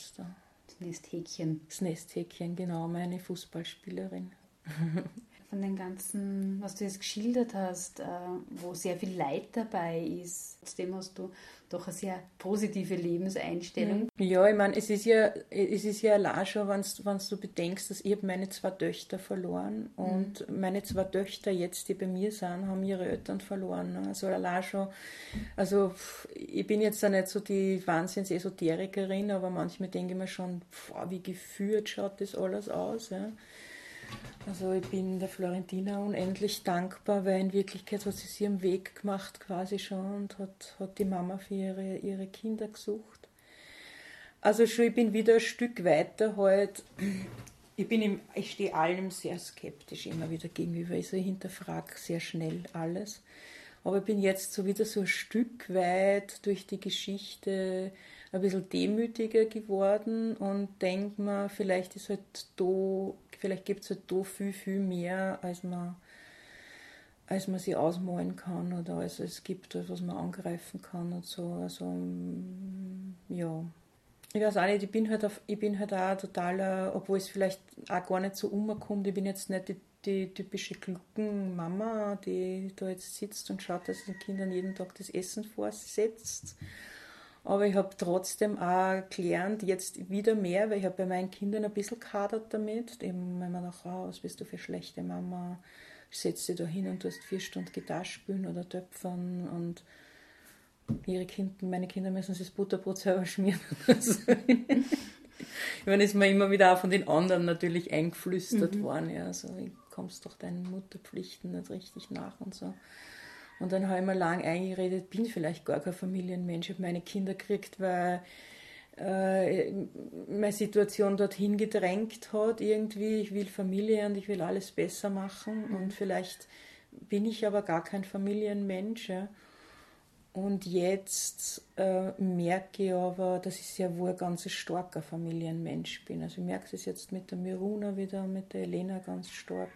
Das Nesthäkchen. Das Nesthäkchen, genau, meine Fußballspielerin. Von den ganzen, was du jetzt geschildert hast, äh, wo sehr viel Leid dabei ist, trotzdem hast du doch eine sehr positive Lebenseinstellung. Mhm. Ja, ich meine, es ist ja, es ist ja allein schon, wenn du bedenkst, dass ich meine zwei Töchter verloren und mhm. meine zwei Töchter jetzt, die bei mir sind, haben ihre Eltern verloren. Ne? Also allein schon, also ich bin jetzt da nicht so die Wahnsinns-Esoterikerin, aber manchmal denke ich mir schon, boah, wie geführt schaut das alles aus. Ja? Also ich bin der Florentina unendlich dankbar, weil in Wirklichkeit hat sie sich ihren Weg gemacht quasi schon und hat, hat die Mama für ihre, ihre Kinder gesucht. Also schon, ich bin wieder ein Stück weiter halt. Ich, bin im, ich stehe allem sehr skeptisch immer wieder gegenüber. Also ich hinterfrage sehr schnell alles. Aber ich bin jetzt so wieder so ein Stück weit durch die Geschichte ein bisschen demütiger geworden und denke mir, vielleicht ist halt da vielleicht gibt es halt da viel, viel mehr, als man, als man sich ausmalen kann oder als es gibt, was man angreifen kann und so. Also, mm, ja. Ich weiß auch nicht, ich bin halt, auf, ich bin halt auch total, obwohl es vielleicht auch gar nicht so umkommt, ich bin jetzt nicht die, die typische Gluckenmama, die da jetzt sitzt und schaut, dass den Kindern jeden Tag das Essen vorsetzt aber ich habe trotzdem auch gelernt, jetzt wieder mehr, weil ich habe bei meinen Kindern ein bisschen kadert damit. Eben, wenn man nach was bist du für schlechte Mama, setzt dich da hin und du hast vier Stunden Gitarre spielen oder töpfern und ihre Kinder, meine Kinder müssen sich das Butterbrot selber schmieren. Ich meine, ist mir immer wieder auch von den anderen natürlich eingeflüstert mhm. worden, ja, so, kommst doch deinen Mutterpflichten nicht richtig nach und so. Und dann habe ich mir lang eingeredet, bin vielleicht gar kein Familienmensch, habe meine Kinder gekriegt, weil äh, meine Situation dorthin gedrängt hat irgendwie. Ich will Familie und ich will alles besser machen mhm. und vielleicht bin ich aber gar kein Familienmensch. Ja. Und jetzt äh, merke ich aber, dass ich sehr wohl ein ganz starker Familienmensch bin. Also ich merke es jetzt mit der Miruna wieder, mit der Elena ganz stark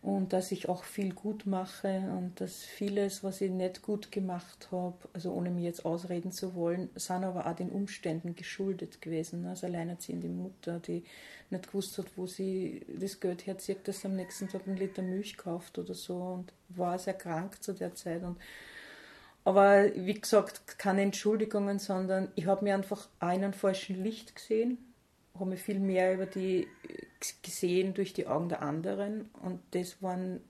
und dass ich auch viel gut mache und dass vieles, was ich nicht gut gemacht habe, also ohne mir jetzt ausreden zu wollen, sind aber auch den Umständen geschuldet gewesen. Also alleinerziehende Mutter, die nicht gewusst hat, wo sie das Geld herzieht, dass sie am nächsten Tag einen Liter Milch kauft oder so und war sehr krank zu der Zeit und aber wie gesagt, keine Entschuldigungen, sondern ich habe mir einfach einen falschen Licht gesehen habe ich viel mehr über die gesehen durch die Augen der anderen und das waren,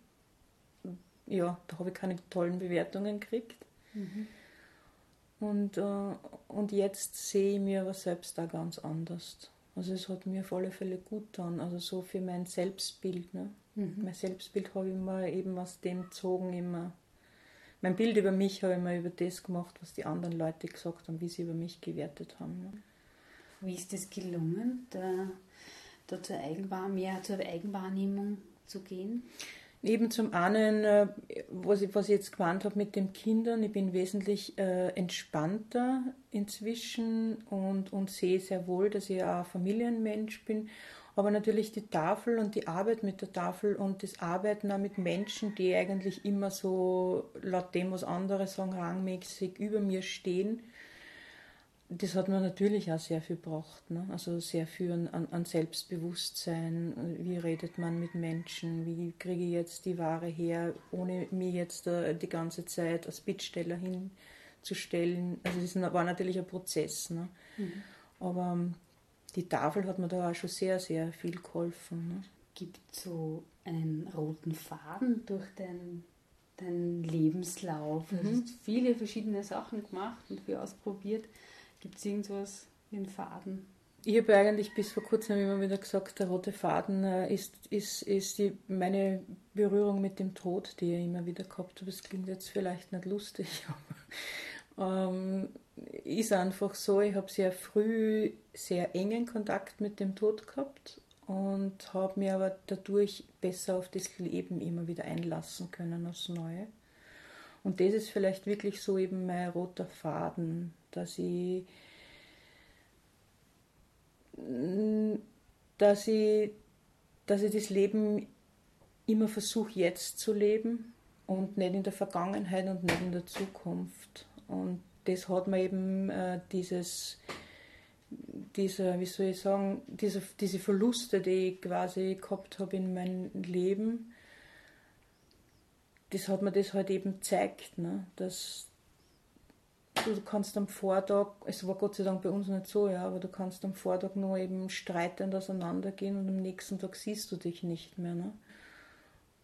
ja, da habe ich keine tollen Bewertungen gekriegt. Mhm. Und, äh, und jetzt sehe ich mir aber selbst da ganz anders. Also es hat mir auf alle Fälle gut getan, also so für mein Selbstbild. Ne? Mhm. Mein Selbstbild habe ich mir eben aus dem gezogen, immer. Mein Bild über mich habe ich mir über das gemacht, was die anderen Leute gesagt haben, wie sie über mich gewertet haben. Ne? Wie ist es gelungen, da, da zur mehr zur Eigenwahrnehmung zu gehen? Eben zum einen, äh, was ich, was ich jetzt gemeint habe mit den Kindern, ich bin wesentlich äh, entspannter inzwischen und, und sehe sehr wohl, dass ich auch Familienmensch bin. Aber natürlich die Tafel und die Arbeit mit der Tafel und das Arbeiten auch mit Menschen, die eigentlich immer so laut dem, was andere sagen, rangmäßig über mir stehen, das hat man natürlich auch sehr viel gebraucht. Ne? Also sehr viel an, an, Selbstbewusstsein. Wie redet man mit Menschen? Wie kriege ich jetzt die Ware her, ohne mir jetzt uh, die ganze Zeit als Bittsteller hinzustellen? Also das war natürlich ein Prozess. Ne? Mhm. Aber um, ähm, die Tafel hat mir da auch schon sehr, sehr viel geholfen. Ne? Gibt es so einen roten Faden durch den deinen Lebenslauf? Mhm. Du hast viele verschiedene Sachen gemacht und viel ausprobiert. Gibt es irgendwas einen Faden? Ich habe eigentlich bis vor kurzem immer wieder gesagt, der rote Faden äh, ist, ist, ist die, meine Berührung mit dem Tod, die ich immer wieder gehabt habe. Das klingt jetzt vielleicht nicht lustig, aber ähm, ist einfach so, ich habe sehr früh sehr engen Kontakt mit dem Tod gehabt und habe mir aber dadurch besser auf das Leben immer wieder einlassen können aufs Neue. Und das ist vielleicht wirklich so eben mein roter Faden, dass ich, dass ich, dass ich das Leben immer versuche, jetzt zu leben und nicht in der Vergangenheit und nicht in der Zukunft. Und das hat mir eben äh, dieses, dieser, wie soll ich sagen, diese, diese Verluste, die ich quasi gehabt habe in meinem Leben, das hat mir das halt eben gezeigt, ne? dass du kannst am Vortag, es war Gott sei Dank bei uns nicht so, ja, aber du kannst am Vortag nur eben streitend auseinandergehen und am nächsten Tag siehst du dich nicht mehr. Ne?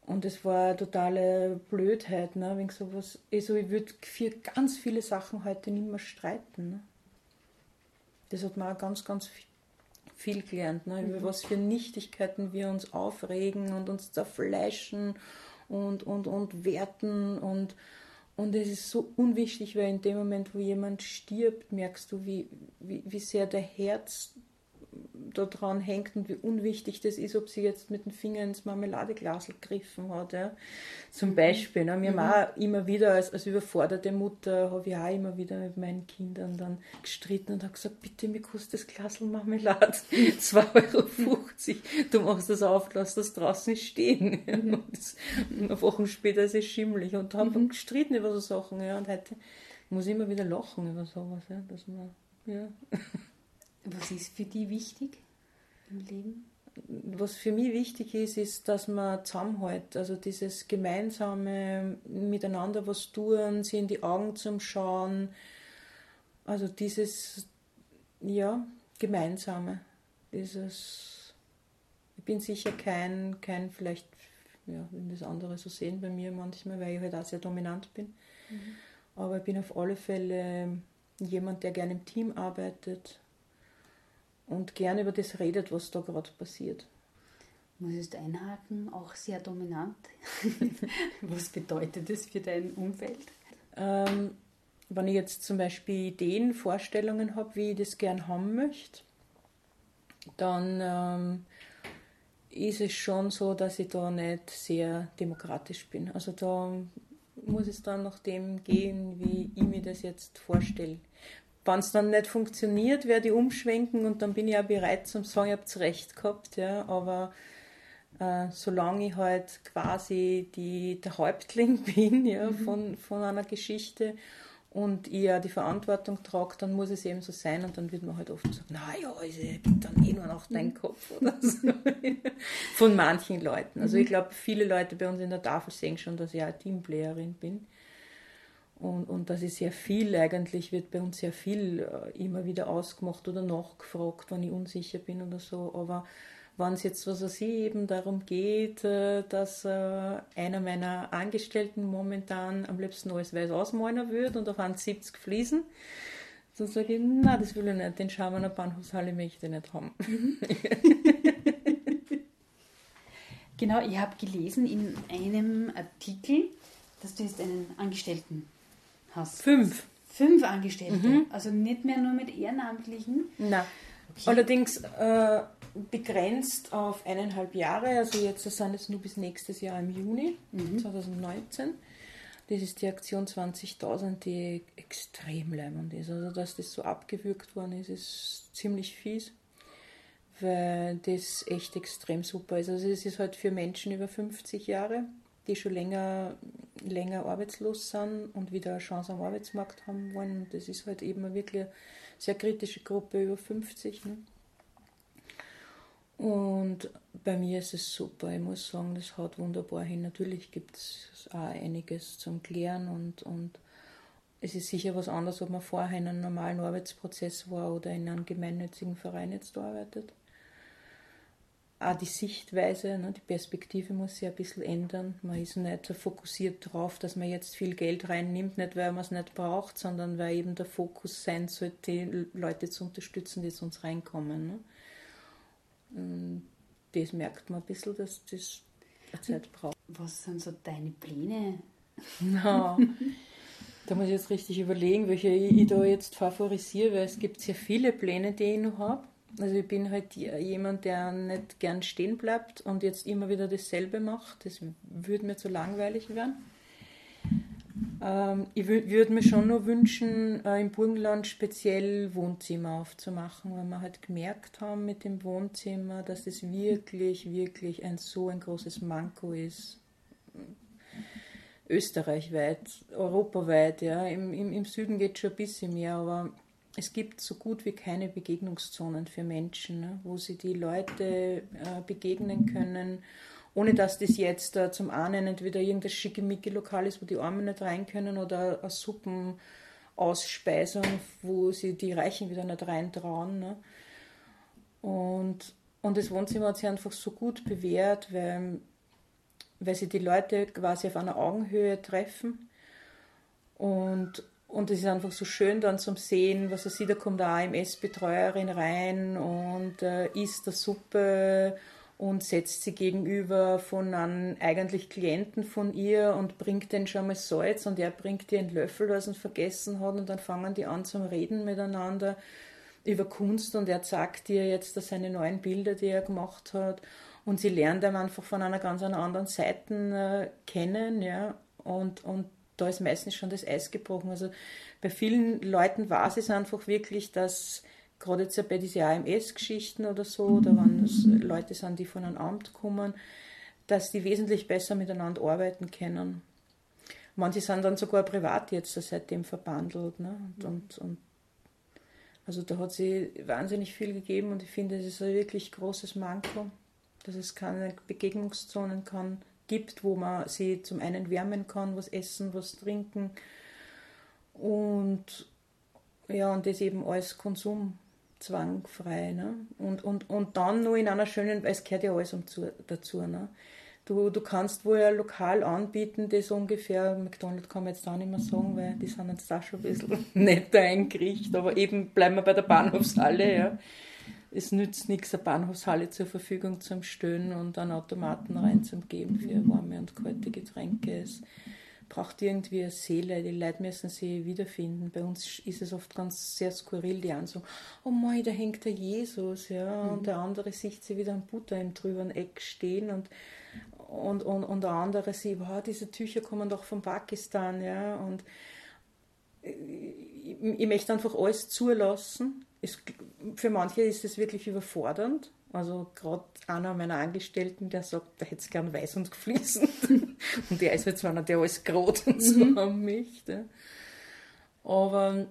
Und es war eine totale Blödheit, ne? Wegen sowas. Also ich würde für ganz viele Sachen heute nicht mehr streiten. Ne? Das hat man auch ganz, ganz viel gelernt, ne? über mhm. was für Nichtigkeiten wir uns aufregen und uns zerfleischen und, und, und werten und, und es ist so unwichtig, weil in dem Moment, wo jemand stirbt, merkst du, wie, wie, wie sehr der Herz da dran hängt und wie unwichtig das ist, ob sie jetzt mit dem Finger ins Marmeladeglas gegriffen hat. Ja. Zum mhm. Beispiel. Ne. Wir mhm. haben auch immer wieder, als, als überforderte Mutter, habe ich auch immer wieder mit meinen Kindern dann gestritten und habe gesagt, bitte, mir kostet das Glas Marmelade 2,50 Euro. Du machst das auf, lass das draußen stehen. Mhm. Und Wochen später ist es schimmelig. Und haben mhm. gestritten über so Sachen. Ja. Und heute muss ich immer wieder lachen über sowas. Ja, dass man, ja. Was ist für die wichtig im Leben? Was für mich wichtig ist, ist, dass man zusammenhält. Also dieses gemeinsame Miteinander was tun, sie in die Augen zum Schauen. Also dieses, ja, gemeinsame. Dieses, ich bin sicher kein, kein vielleicht, ja, wenn das andere so sehen bei mir manchmal, weil ich halt auch sehr dominant bin. Mhm. Aber ich bin auf alle Fälle jemand, der gerne im Team arbeitet und gern über das redet, was da gerade passiert. Muss ich einhaken, auch sehr dominant. was bedeutet das für dein Umfeld? Ähm, wenn ich jetzt zum Beispiel Ideen, Vorstellungen habe, wie ich das gern haben möchte, dann ähm, ist es schon so, dass ich da nicht sehr demokratisch bin. Also da muss es dann nach dem gehen, wie ich mir das jetzt vorstelle. Wenn es dann nicht funktioniert, werde ich umschwenken und dann bin ich auch bereit zum sagen, ich habe es recht gehabt. Ja, aber äh, solange ich halt quasi die, der Häuptling bin ja, mhm. von, von einer Geschichte und ich ja die Verantwortung trage, dann muss es eben so sein und dann wird man halt oft sagen, naja, es gibt dann eh nur noch deinen mhm. Kopf oder so. Von manchen Leuten. Also ich mhm. glaube, viele Leute bei uns in der Tafel sehen schon, dass ich auch Teamplayerin bin. Und, und das ist sehr viel, eigentlich wird bei uns sehr viel äh, immer wieder ausgemacht oder nachgefragt, wenn ich unsicher bin oder so. Aber wenn es jetzt, was weiß ich, eben darum geht, äh, dass äh, einer meiner Angestellten momentan am liebsten alles weiß ausmalen würde und auf 1,70 fließen, dann sage ich, na, das will ich nicht, den Schaum einer Bahnhofshalle möchte ich nicht haben. Genau, ich habe gelesen in einem Artikel, dass du jetzt einen Angestellten hast. Fünf. Fünf Angestellte. Mhm. Also nicht mehr nur mit Ehrenamtlichen. Nein. Okay. Allerdings äh, begrenzt auf eineinhalb Jahre. Also jetzt sind es nur bis nächstes Jahr im Juni mhm. 2019. Das ist die Aktion 20.000, die extrem leimend ist. Also, dass das so abgewürgt worden ist, ist ziemlich fies, weil das echt extrem super ist. Also, es ist halt für Menschen über 50 Jahre die schon länger, länger arbeitslos sind und wieder eine Chance am Arbeitsmarkt haben wollen. Und das ist halt eben eine wirklich sehr kritische Gruppe über 50. Ne? Und bei mir ist es super. Ich muss sagen, das haut wunderbar hin. Natürlich gibt es auch einiges zum Klären und, und es ist sicher was anderes, ob man vorher in einem normalen Arbeitsprozess war oder in einem gemeinnützigen Verein jetzt arbeitet auch die Sichtweise, ne, die Perspektive muss sich ein bisschen ändern. Man ist nicht so fokussiert darauf, dass man jetzt viel Geld reinnimmt, nicht weil man es nicht braucht, sondern weil eben der Fokus sein sollte, die Leute zu unterstützen, die zu uns reinkommen. Ne. Das merkt man ein bisschen, dass das Zeit braucht. Was sind so deine Pläne? No. Da muss ich jetzt richtig überlegen, welche ich da jetzt favorisiere, weil es gibt sehr viele Pläne, die ich noch habe. Also ich bin halt jemand, der nicht gern stehen bleibt und jetzt immer wieder dasselbe macht. Das würde mir zu langweilig werden. Ähm, ich würde mir schon noch wünschen, äh, im Burgenland speziell Wohnzimmer aufzumachen, weil wir halt gemerkt haben mit dem Wohnzimmer, dass es wirklich, wirklich ein so ein großes Manko ist. Österreichweit, europaweit, ja. Im, im, im Süden geht es schon ein bisschen mehr, aber es gibt so gut wie keine Begegnungszonen für Menschen, ne, wo sie die Leute äh, begegnen können ohne dass das jetzt äh, zum einen entweder irgendein Schickimicki-Lokal ist, wo die Armen nicht rein können, oder eine Suppenausspeisung, wo sie die Reichen wieder nicht reintrauen. Ne? Und, und das Wohnzimmer hat sich einfach so gut bewährt, weil, weil sie die Leute quasi auf einer Augenhöhe treffen. Und, und es ist einfach so schön dann zum Sehen, was er sieht, da kommt eine AMS-Betreuerin rein und äh, isst der Suppe und setzt sie gegenüber von einem eigentlich Klienten von ihr und bringt den schon mal Salz und er bringt ihr einen Löffel, was er vergessen hat und dann fangen die an zum Reden miteinander über Kunst und er zeigt ihr jetzt seine neuen Bilder, die er gemacht hat und sie lernt ihn einfach von einer ganz anderen Seite äh, kennen, ja, und, und da ist meistens schon das Eis gebrochen. Also bei vielen Leuten war es einfach wirklich, dass gerade jetzt bei diesen AMS-Geschichten oder so, da waren es Leute sind, die von einem Amt kommen, dass die wesentlich besser miteinander arbeiten können. Manche sind dann sogar privat jetzt seitdem verbandelt. Ne? Und, und, und also da hat sie wahnsinnig viel gegeben und ich finde, es ist ein wirklich großes Manko, dass es keine Begegnungszonen kann, gibt, wo man sie zum einen wärmen kann, was essen, was trinken und ja, und das eben als Konsum zwangfrei. Ne? Und, und, und dann nur in einer schönen, weil es gehört ja alles dazu. Ne? Du, du kannst wohl ein Lokal anbieten, das ungefähr, McDonald's kann man jetzt auch nicht mehr sagen, weil die sind jetzt da schon ein bisschen netter eingerichtet, aber eben bleiben wir bei der Bahnhofshalle. Ja. Es nützt nichts, eine Bahnhofshalle zur Verfügung zu stellen und einen Automaten reinzugeben für warme und kalte Getränke. Es, braucht irgendwie eine Seele, die Leute müssen sie wiederfinden. Bei uns ist es oft ganz sehr skurril, die einen so, oh mei, da hängt der Jesus, ja, mhm. und der andere sieht sie wieder am Butter im drüben Eck stehen und und, und, und der andere sieht, wow, diese Tücher kommen doch von Pakistan, ja, und ich, ich möchte einfach alles zulassen. Es, für manche ist es wirklich überfordernd, also gerade einer meiner Angestellten, der sagt, der hätte es gern weiß und gefließend. und der ist jetzt einer, der alles grot und so mhm. am mich. Ne? Aber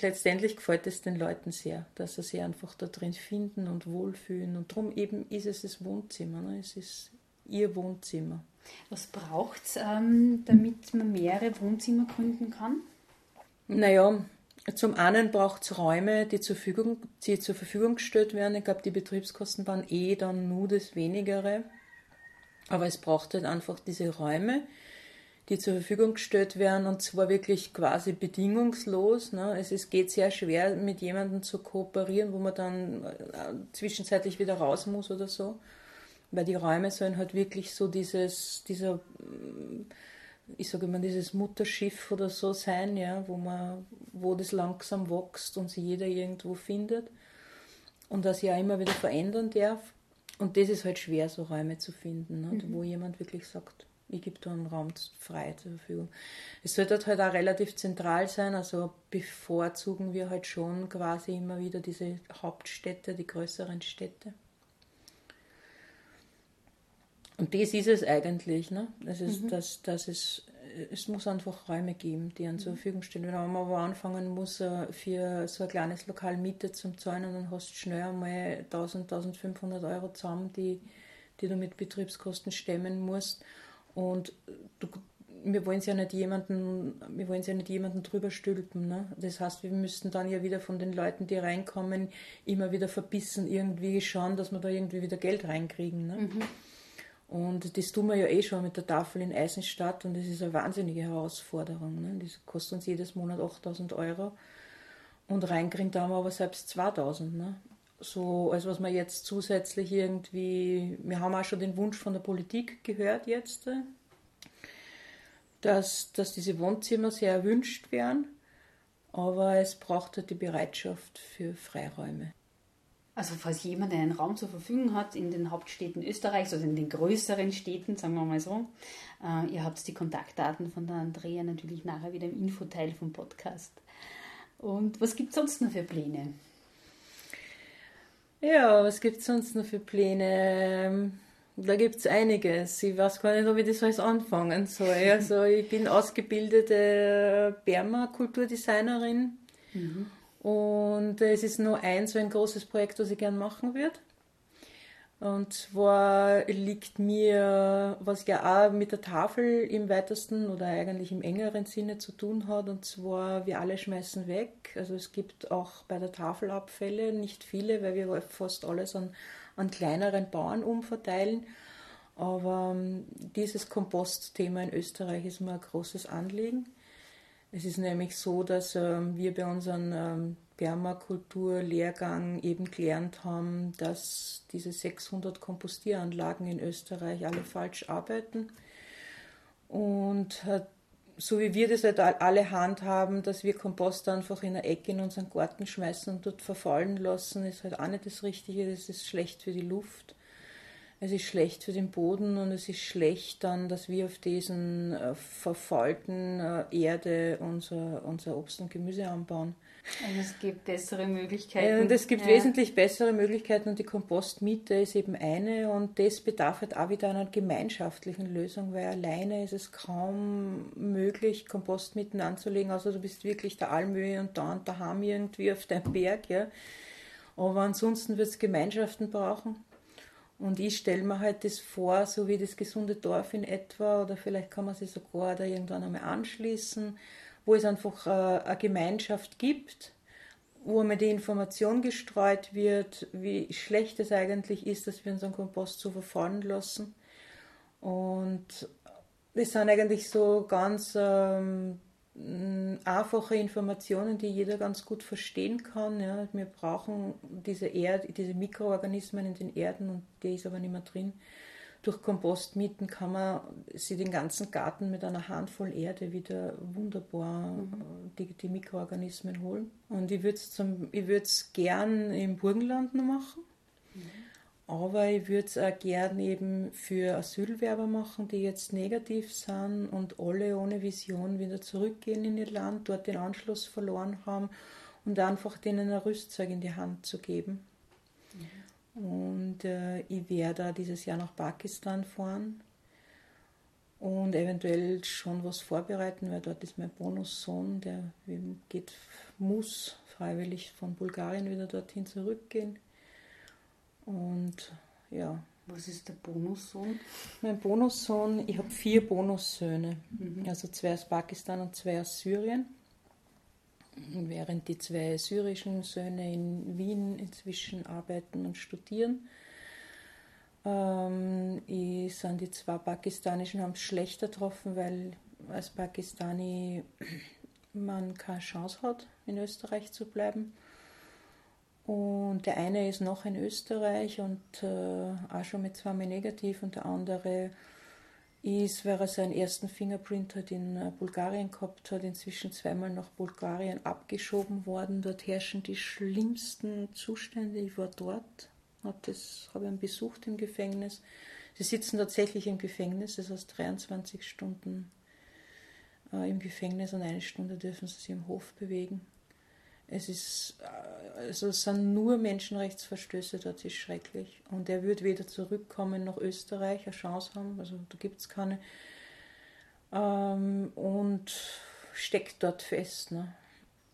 letztendlich gefällt es den Leuten sehr, dass sie sich einfach da drin finden und wohlfühlen. Und darum eben ist es das Wohnzimmer. Ne? Es ist ihr Wohnzimmer. Was braucht es, ähm, damit man mehrere Wohnzimmer gründen kann? Naja, zum einen braucht es Räume, die zur, Verfügung, die zur Verfügung gestellt werden. Ich glaube, die Betriebskosten waren eh dann nur das Wenigere. Aber es braucht halt einfach diese Räume, die zur Verfügung gestellt werden und zwar wirklich quasi bedingungslos. Ne? Es ist, geht sehr schwer, mit jemandem zu kooperieren, wo man dann äh, zwischenzeitlich wieder raus muss oder so. Weil die Räume sollen halt wirklich so dieses, dieser ich sage immer, dieses Mutterschiff oder so sein, ja, wo man, wo das langsam wächst und sich jeder irgendwo findet und das ja immer wieder verändern darf. Und das ist halt schwer, so Räume zu finden, ne, mhm. wo jemand wirklich sagt, ich gebe da einen Raum frei zur Verfügung. Es sollte halt auch relativ zentral sein, also bevorzugen wir halt schon quasi immer wieder diese Hauptstädte, die größeren Städte. Und das ist es eigentlich. Ne? Das ist, mhm. dass, dass es, es muss einfach Räume geben, die an zur mhm. Verfügung stehen. Wenn man aber anfangen muss, äh, für so ein kleines Lokal Miete zu zahlen, dann hast du schnell einmal 1000, 1500 Euro zusammen, die, die du mit Betriebskosten stemmen musst. Und du, wir wollen ja nicht jemanden, wir wollen ja nicht jemanden drüber stülpen. Ne? Das heißt, wir müssten dann ja wieder von den Leuten, die reinkommen, immer wieder verbissen irgendwie schauen, dass wir da irgendwie wieder Geld reinkriegen. Ne? Mhm. Und das tun wir ja eh schon mit der Tafel in Eisenstadt und das ist eine wahnsinnige Herausforderung. Ne? Das kostet uns jedes Monat 8000 Euro und reinkriegen da haben wir aber selbst 2000. Ne? So, als was wir jetzt zusätzlich irgendwie, wir haben auch schon den Wunsch von der Politik gehört jetzt, dass, dass diese Wohnzimmer sehr erwünscht werden, aber es braucht halt die Bereitschaft für Freiräume. Also falls jemand einen Raum zur Verfügung hat in den Hauptstädten Österreichs, also in den größeren Städten, sagen wir mal so, äh, ihr habt die Kontaktdaten von der Andrea natürlich nachher wieder im Infoteil vom Podcast. Und was gibt es sonst noch für Pläne? Ja, was gibt es sonst noch für Pläne? Da gibt es einiges. Ich weiß gar nicht, ob ich das alles anfangen soll. Also ich bin ausgebildete Permakulturdesignerin mhm. Und es ist nur ein so ein großes Projekt, das ich gerne machen würde. Und zwar liegt mir, was ja auch mit der Tafel im weitesten oder eigentlich im engeren Sinne zu tun hat, und zwar wir alle schmeißen weg. Also es gibt auch bei der Tafel Abfälle, nicht viele, weil wir fast alles an, an kleineren Bauern umverteilen. Aber ähm, dieses Kompostthema in Österreich ist mir ein großes Anliegen. Es ist nämlich so, dass ähm, wir bei unseren ähm, Permakultur-Lehrgang eben gelernt haben, dass diese 600 Kompostieranlagen in Österreich alle falsch arbeiten. Und äh, so wie wir das halt alle handhaben, dass wir Kompost einfach in eine Ecke in unseren Garten schmeißen und dort verfallen lassen, ist halt auch nicht das Richtige. Das ist schlecht für die Luft. Es ist schlecht für den Boden und es ist schlecht dann, dass wir auf diesen äh, verfaulten äh, Erde unser, unser Obst und Gemüse anbauen. Und es gibt bessere Möglichkeiten. Und es gibt ja. wesentlich bessere Möglichkeiten und die Kompostmiete ist eben eine und das bedarf halt auch wieder einer gemeinschaftlichen Lösung, weil alleine ist es kaum möglich, Kompostmieten anzulegen, außer du bist wirklich der Almöhe und da und daheim irgendwie auf deinem Berg. Ja. Aber ansonsten wird es Gemeinschaften brauchen. Und ich stelle mir halt das vor, so wie das gesunde Dorf in etwa, oder vielleicht kann man sich sogar da irgendwann einmal anschließen wo es einfach äh, eine Gemeinschaft gibt, wo mir die Information gestreut wird, wie schlecht es eigentlich ist, dass wir unseren Kompost so verfahren lassen. Und das sind eigentlich so ganz ähm, einfache Informationen, die jeder ganz gut verstehen kann. Ja. Wir brauchen diese, Erd diese Mikroorganismen in den Erden und die ist aber nicht mehr drin durch Kompostmieten kann man sich den ganzen Garten mit einer Handvoll Erde wieder wunderbar mhm. die, die, Mikroorganismen holen. Und ich würde es gern im Burgenland noch machen. Mhm. Aber ich würde es auch gern eben für Asylwerber machen, die jetzt negativ sind und alle ohne Vision wieder zurückgehen in ihr Land, dort den Anschluss verloren haben und einfach denen ein Rüstzeug in die Hand zu geben. Und äh, ich werde dieses Jahr nach Pakistan fahren und eventuell schon was vorbereiten, weil dort ist mein Bonussohn, der geht, muss freiwillig von Bulgarien wieder dorthin zurückgehen. Und ja. Was ist der Bonussohn? Mein Bonussohn, ich habe vier Bonussöhne, mhm. also zwei aus Pakistan und zwei aus Syrien während die zwei syrischen Söhne in Wien inzwischen arbeiten und studieren. Ähm, sind die zwei pakistanischen haben es schlechter getroffen, weil als Pakistani man keine Chance hat, in Österreich zu bleiben. Und der eine ist noch in Österreich und äh, auch schon mit zweimal negativ und der andere ist, weil er seinen ersten Fingerprint hat in äh, Bulgarien gehabt hat, inzwischen zweimal nach Bulgarien abgeschoben worden. Dort herrschen die schlimmsten Zustände. Ich war dort, habe habe ihn besucht im Gefängnis. Sie sitzen tatsächlich im Gefängnis, das heißt 23 Stunden äh, im Gefängnis und eine Stunde dürfen sie sich im Hof bewegen. Es ist, äh, also es sind nur Menschenrechtsverstöße, das ist schrecklich. Und er wird weder zurückkommen nach Österreich, eine Chance haben, also da gibt es keine. Ähm, und steckt dort fest. Ne?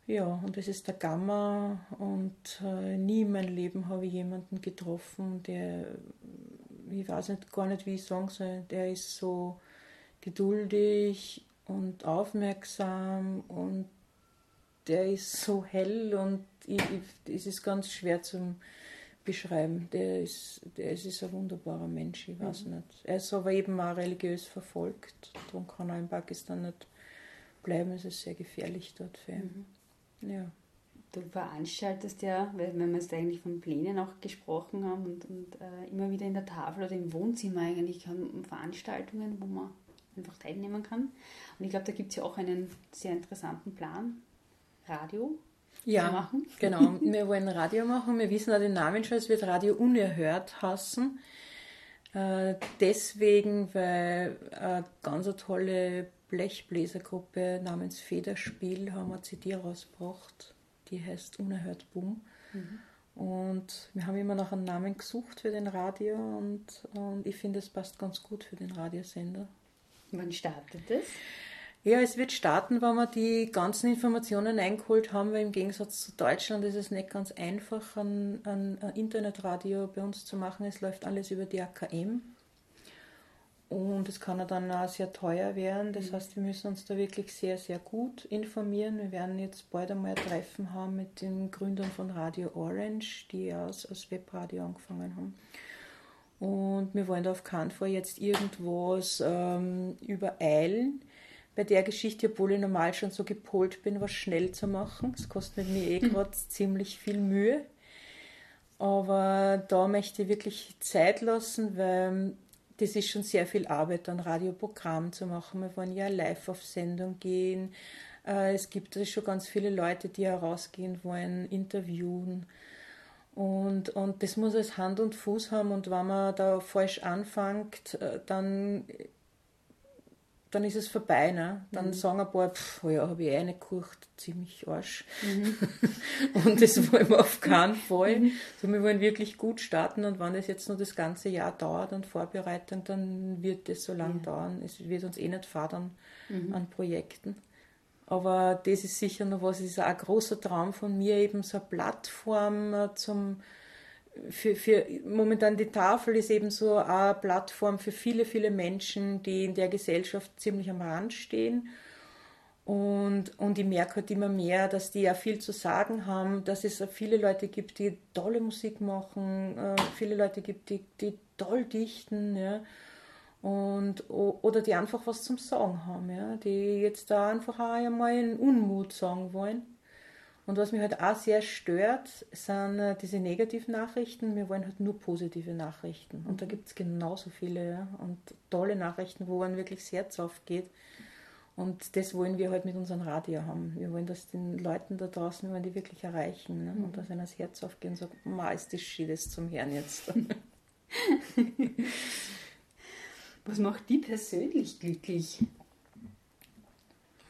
Ja, und es ist der Gamma und äh, nie in meinem Leben habe ich jemanden getroffen, der, ich weiß nicht, gar nicht, wie ich sagen soll, der ist so geduldig und aufmerksam und der ist so hell und ich, ich, es ist ganz schwer zu beschreiben. Der ist, der ist, ist ein wunderbarer Mensch, ich weiß mhm. nicht. Er ist aber eben auch religiös verfolgt, darum kann er in Pakistan nicht bleiben. Es ist sehr gefährlich dort für ihn. Mhm. Ja. Du veranstaltest ja, weil wenn wir jetzt eigentlich von Plänen auch gesprochen haben und, und äh, immer wieder in der Tafel oder im Wohnzimmer eigentlich haben Veranstaltungen, wo man einfach teilnehmen kann. Und ich glaube, da gibt es ja auch einen sehr interessanten Plan, Radio ja, machen? genau. Wir wollen Radio machen. Wir wissen auch den Namen schon, es wird Radio Unerhört hassen. Äh, deswegen, weil eine ganz tolle Blechbläsergruppe namens Federspiel haben eine CD rausgebracht, die heißt Unerhört Boom. Mhm. Und wir haben immer nach einem Namen gesucht für den Radio und, und ich finde, es passt ganz gut für den Radiosender. Wann startet es? Ja, es wird starten, wenn wir die ganzen Informationen eingeholt haben, weil im Gegensatz zu Deutschland ist es nicht ganz einfach, ein, ein, ein Internetradio bei uns zu machen. Es läuft alles über die AKM. Und es kann ja dann auch sehr teuer werden. Das mhm. heißt, wir müssen uns da wirklich sehr, sehr gut informieren. Wir werden jetzt bald einmal ein Treffen haben mit den Gründern von Radio Orange, die als, als Webradio angefangen haben. Und wir wollen da auf keinen Fall jetzt irgendwas ähm, übereilen bei der Geschichte, obwohl ich normal schon so gepolt bin, was schnell zu machen. Es kostet mir eh gerade ziemlich viel Mühe. Aber da möchte ich wirklich Zeit lassen, weil das ist schon sehr viel Arbeit, ein Radioprogramm zu machen. Wir wollen ja live auf Sendung gehen. Äh, es gibt schon ganz viele Leute, die herausgehen wollen, interviewen. Und, und das muss als Hand und Fuß haben. Und wenn man da falsch anfängt, äh, dann dann ist es vorbei. Ne? Dann mhm. sagen ein paar, pff, oh ja, habe ich eh eine gekocht, ziemlich Arsch. Mhm. und das wollen wir auf keinen Fall. Mhm. So, wir wollen wirklich gut starten und wenn es jetzt noch das ganze Jahr dauert an Vorbereitung, dann wird das so lange ja. dauern. Es wird uns eh nicht fadern mhm. an Projekten. Aber das ist sicher noch was, ist auch ein großer Traum von mir, eben so eine Plattform äh, zum für, für momentan die Tafel ist eben so eine Plattform für viele, viele Menschen, die in der Gesellschaft ziemlich am Rand stehen. Und, und ich merke halt immer mehr, dass die ja viel zu sagen haben, dass es viele Leute gibt, die tolle Musik machen, äh, viele Leute gibt, die, die toll dichten, ja. Und, oder die einfach was zum Sagen haben, ja, die jetzt da einfach auch einmal einen Unmut sagen wollen. Und was mich halt auch sehr stört, sind äh, diese negativen Nachrichten. Wir wollen halt nur positive Nachrichten. Und da gibt es genauso viele ja? und tolle Nachrichten, wo man wirklich das Herz aufgeht. Und das wollen wir halt mit unserem Radio haben. Wir wollen das den Leuten da draußen, wir wollen die wirklich erreichen. Ne? Und mhm. dass ihnen das Herz aufgeht und sagen, ma, ist das Schiedes zum Herrn jetzt. Was macht die persönlich glücklich?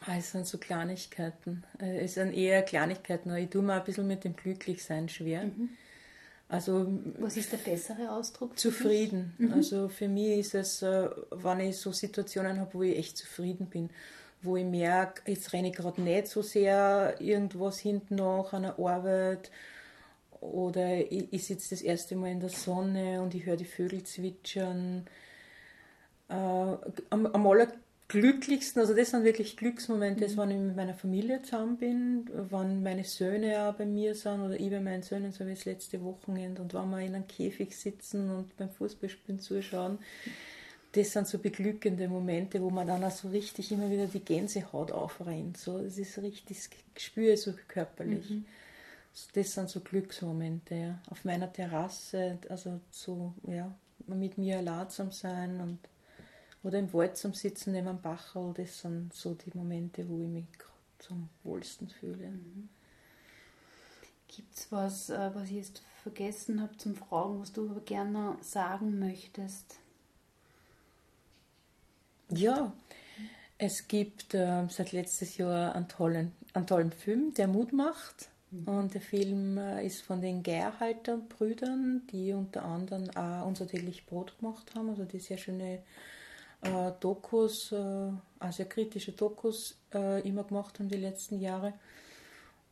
Ah, es sind so Kleinigkeiten. Äh, es sind eher Kleinigkeiten. Ich tue mir ein bisschen mit dem Glücklichsein schwer. Mhm. Also, Was ist der bessere Ausdruck? Zufrieden. Mhm. Also für mich ist es, äh, wenn ich so Situationen habe, wo ich echt zufrieden bin, wo ich merke, jetzt renne ich gerade nicht so sehr irgendwas hinten nach an der Arbeit oder ich, ich sitze das erste Mal in der Sonne und ich höre die Vögel zwitschern. Äh, am, am aller glücklichsten, also das sind wirklich Glücksmomente, mhm. wenn ich mit meiner Familie zusammen bin, wenn meine Söhne auch bei mir sind oder ich bei meinen Söhnen, so wie das letzte Wochenende und wenn wir in einem Käfig sitzen und beim Fußballspielen zuschauen. Das sind so beglückende Momente, wo man dann auch so richtig immer wieder die Gänsehaut aufrennt. So, das ist richtig, das spüre ich so körperlich. Mhm. Das sind so Glücksmomente, ja. Auf meiner Terrasse, also so, ja, mit mir allein sein und oder im Wald zum Sitzen neben einem Bachel, das sind so die Momente, wo ich mich zum wohlsten fühle. Mhm. Gibt es was, äh, was ich jetzt vergessen habe zum Fragen, was du aber gerne sagen möchtest? Ja, es gibt äh, seit letztes Jahr einen tollen, einen tollen Film, der Mut macht. Mhm. Und der Film äh, ist von den Gerhalter-Brüdern, die unter anderem auch unser täglich Brot gemacht haben, also die sehr schöne äh, Dokus, äh, also kritische Dokus äh, immer gemacht haben die letzten Jahre.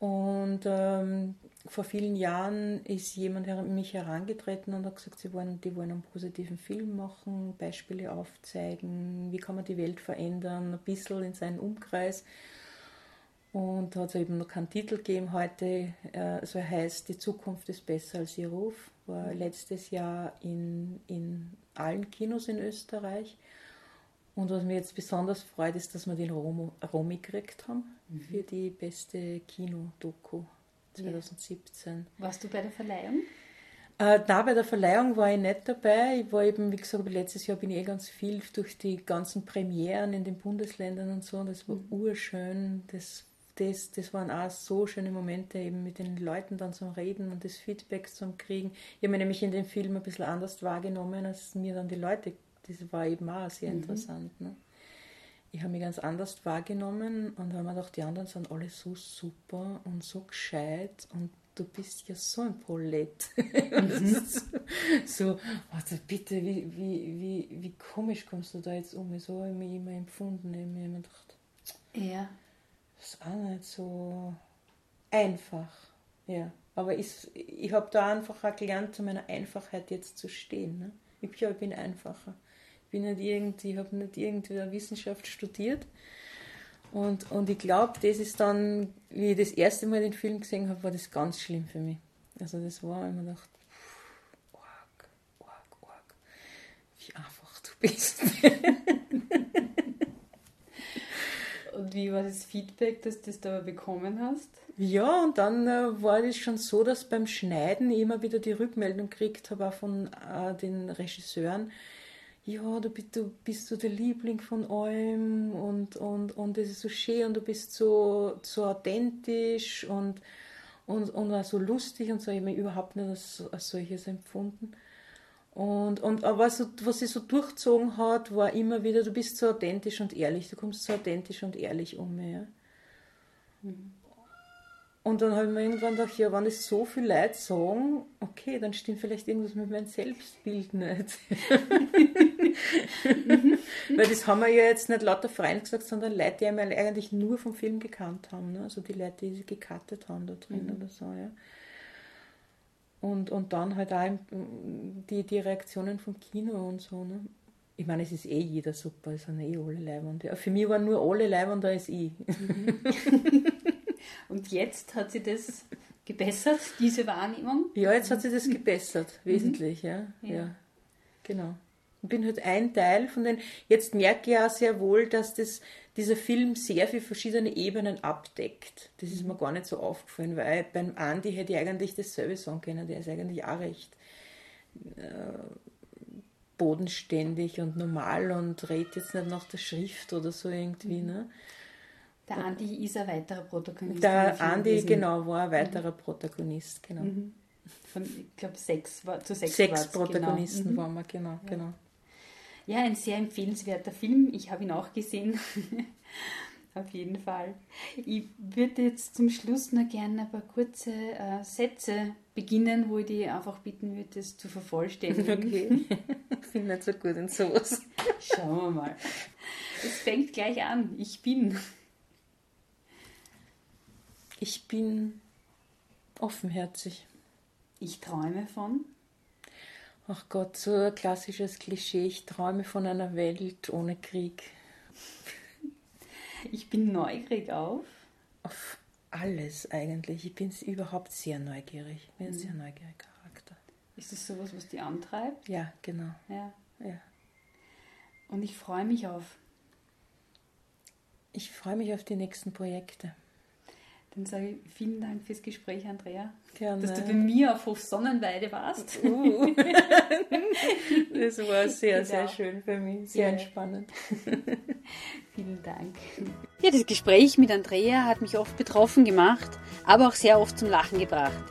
Und ähm, vor vielen Jahren ist jemand an mich herangetreten und hat gesagt, sie wollen, die wollen einen positiven Film machen, Beispiele aufzeigen, wie kann man die Welt verändern, ein bisschen in seinen Umkreis. Und hat es eben noch keinen Titel gegeben heute. Äh, so heißt Die Zukunft ist besser als ihr Ruf. War letztes Jahr in, in allen Kinos in Österreich. Und was mir jetzt besonders freut, ist, dass wir den Romo, Romy gekriegt haben mhm. für die beste Kino-Doku 2017. Ja. Warst du bei der Verleihung? Äh, na, bei der Verleihung war ich nicht dabei. Ich war eben, wie gesagt, letztes Jahr bin ich eh ganz viel durch die ganzen Premieren in den Bundesländern und so. Und das war mhm. urschön. Das das, das waren auch so schöne Momente, eben mit den Leuten dann zum Reden und das Feedback zum Kriegen. Ich habe mich nämlich in dem Film ein bisschen anders wahrgenommen, als mir dann die Leute, das war eben auch sehr mhm. interessant. Ne? Ich habe mich ganz anders wahrgenommen und habe mir gedacht, die anderen sind alle so super und so gescheit und du bist ja so ein Prolet. Mhm. so, also bitte, wie, wie, wie, wie komisch kommst du da jetzt um? So habe ich mich immer empfunden. Ich habe mir immer gedacht, ja. das ist auch nicht so einfach. Ja. Aber ich, ich habe da einfach auch gelernt, zu meiner Einfachheit jetzt zu stehen. Ne? Ich, ja, ich bin einfacher. Ich bin nicht irgendwie, habe nicht irgendwie Wissenschaft studiert und, und ich glaube, das ist dann, wie ich das erste Mal den Film gesehen habe, war das ganz schlimm für mich. Also das war immer gedacht, org, org, org, wie einfach du bist. und wie war das Feedback, das du da bekommen hast? Ja, und dann äh, war das schon so, dass beim Schneiden ich immer wieder die Rückmeldung gekriegt habe, auch von äh, den Regisseuren, ja, du bist, du bist so der Liebling von allem und, und, und es ist so schön und du bist so, so authentisch und, und, und auch so lustig und so. Ich habe mich überhaupt nicht als, als solches empfunden. Und, und aber so, was sie so durchzogen hat, war immer wieder, du bist so authentisch und ehrlich, du kommst so authentisch und ehrlich um. Ja. Mhm. Und dann habe ich mir irgendwann gedacht, ja, wenn es so viele Leute sagen, okay, dann stimmt vielleicht irgendwas mit meinem Selbstbild nicht. Weil das haben wir ja jetzt nicht lauter Freunde gesagt, sondern Leute, die einmal eigentlich nur vom Film gekannt haben. Ne? Also die Leute, die sie gecuttet haben da drin mhm. oder so, ja. Und, und dann halt auch die, die Reaktionen vom Kino und so. Ne? Ich meine, es ist eh jeder super, es sind eh alle Leibwand. Ja, für mich waren nur alle Leibwand, da ist ich. Mhm. Und jetzt hat sie das gebessert, diese Wahrnehmung? Ja, jetzt hat sie das gebessert, mhm. wesentlich, ja. ja. ja. Genau. Ich bin halt ein Teil von den. Jetzt merke ich auch sehr wohl, dass das, dieser Film sehr viele verschiedene Ebenen abdeckt. Das ist mir gar nicht so aufgefallen, weil beim Andi hätte ich eigentlich dasselbe sagen können. Der ist eigentlich auch recht äh, bodenständig und normal und redet jetzt nicht nach der Schrift oder so irgendwie. Mhm. Ne? Der Andi ist ein weiterer Protagonist. Der Andi, genau, war ein weiterer mhm. Protagonist, genau. Mhm. Von, ich glaube, sechs, war, zu sechs, sechs genau. Protagonisten genau. waren wir, genau, ja. genau. Ja, ein sehr empfehlenswerter Film. Ich habe ihn auch gesehen. Auf jeden Fall. Ich würde jetzt zum Schluss noch gerne ein paar kurze äh, Sätze beginnen, wo ich dich einfach bitten würde, das zu vervollständigen. Okay. ich bin nicht so gut in sowas. Schauen wir mal. Es fängt gleich an. Ich bin. Ich bin offenherzig. Ich träume von. Ach Gott, so ein klassisches Klischee. Ich träume von einer Welt ohne Krieg. Ich bin neugierig auf. Auf alles eigentlich. Ich bin überhaupt sehr neugierig. Ich bin ein mhm. sehr neugieriger Charakter. Ist das sowas, was dich antreibt? Ja, genau. Ja. ja. Und ich freue mich auf. Ich freue mich auf die nächsten Projekte. Dann sage ich vielen Dank fürs Gespräch, Andrea. Gerne. Dass du bei mir auf Hof Sonnenweide warst. Uh. das war sehr, genau. sehr schön für mich. Sehr ja. entspannend. vielen Dank. Ja, das Gespräch mit Andrea hat mich oft betroffen gemacht, aber auch sehr oft zum Lachen gebracht.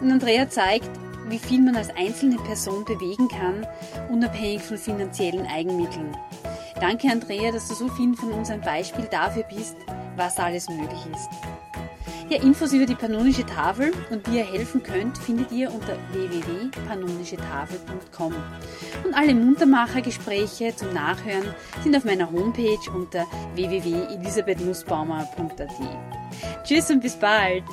Und Andrea zeigt, wie viel man als einzelne Person bewegen kann, unabhängig von finanziellen Eigenmitteln. Danke, Andrea, dass du so vielen von uns ein Beispiel dafür bist, was alles möglich ist. Ja, Infos über die Pannonische Tafel und wie ihr helfen könnt, findet ihr unter www.pannonischetafel.com. Und alle Muntermacher-Gespräche zum Nachhören sind auf meiner Homepage unter www.elisabethnussbaumer.at. Tschüss und bis bald!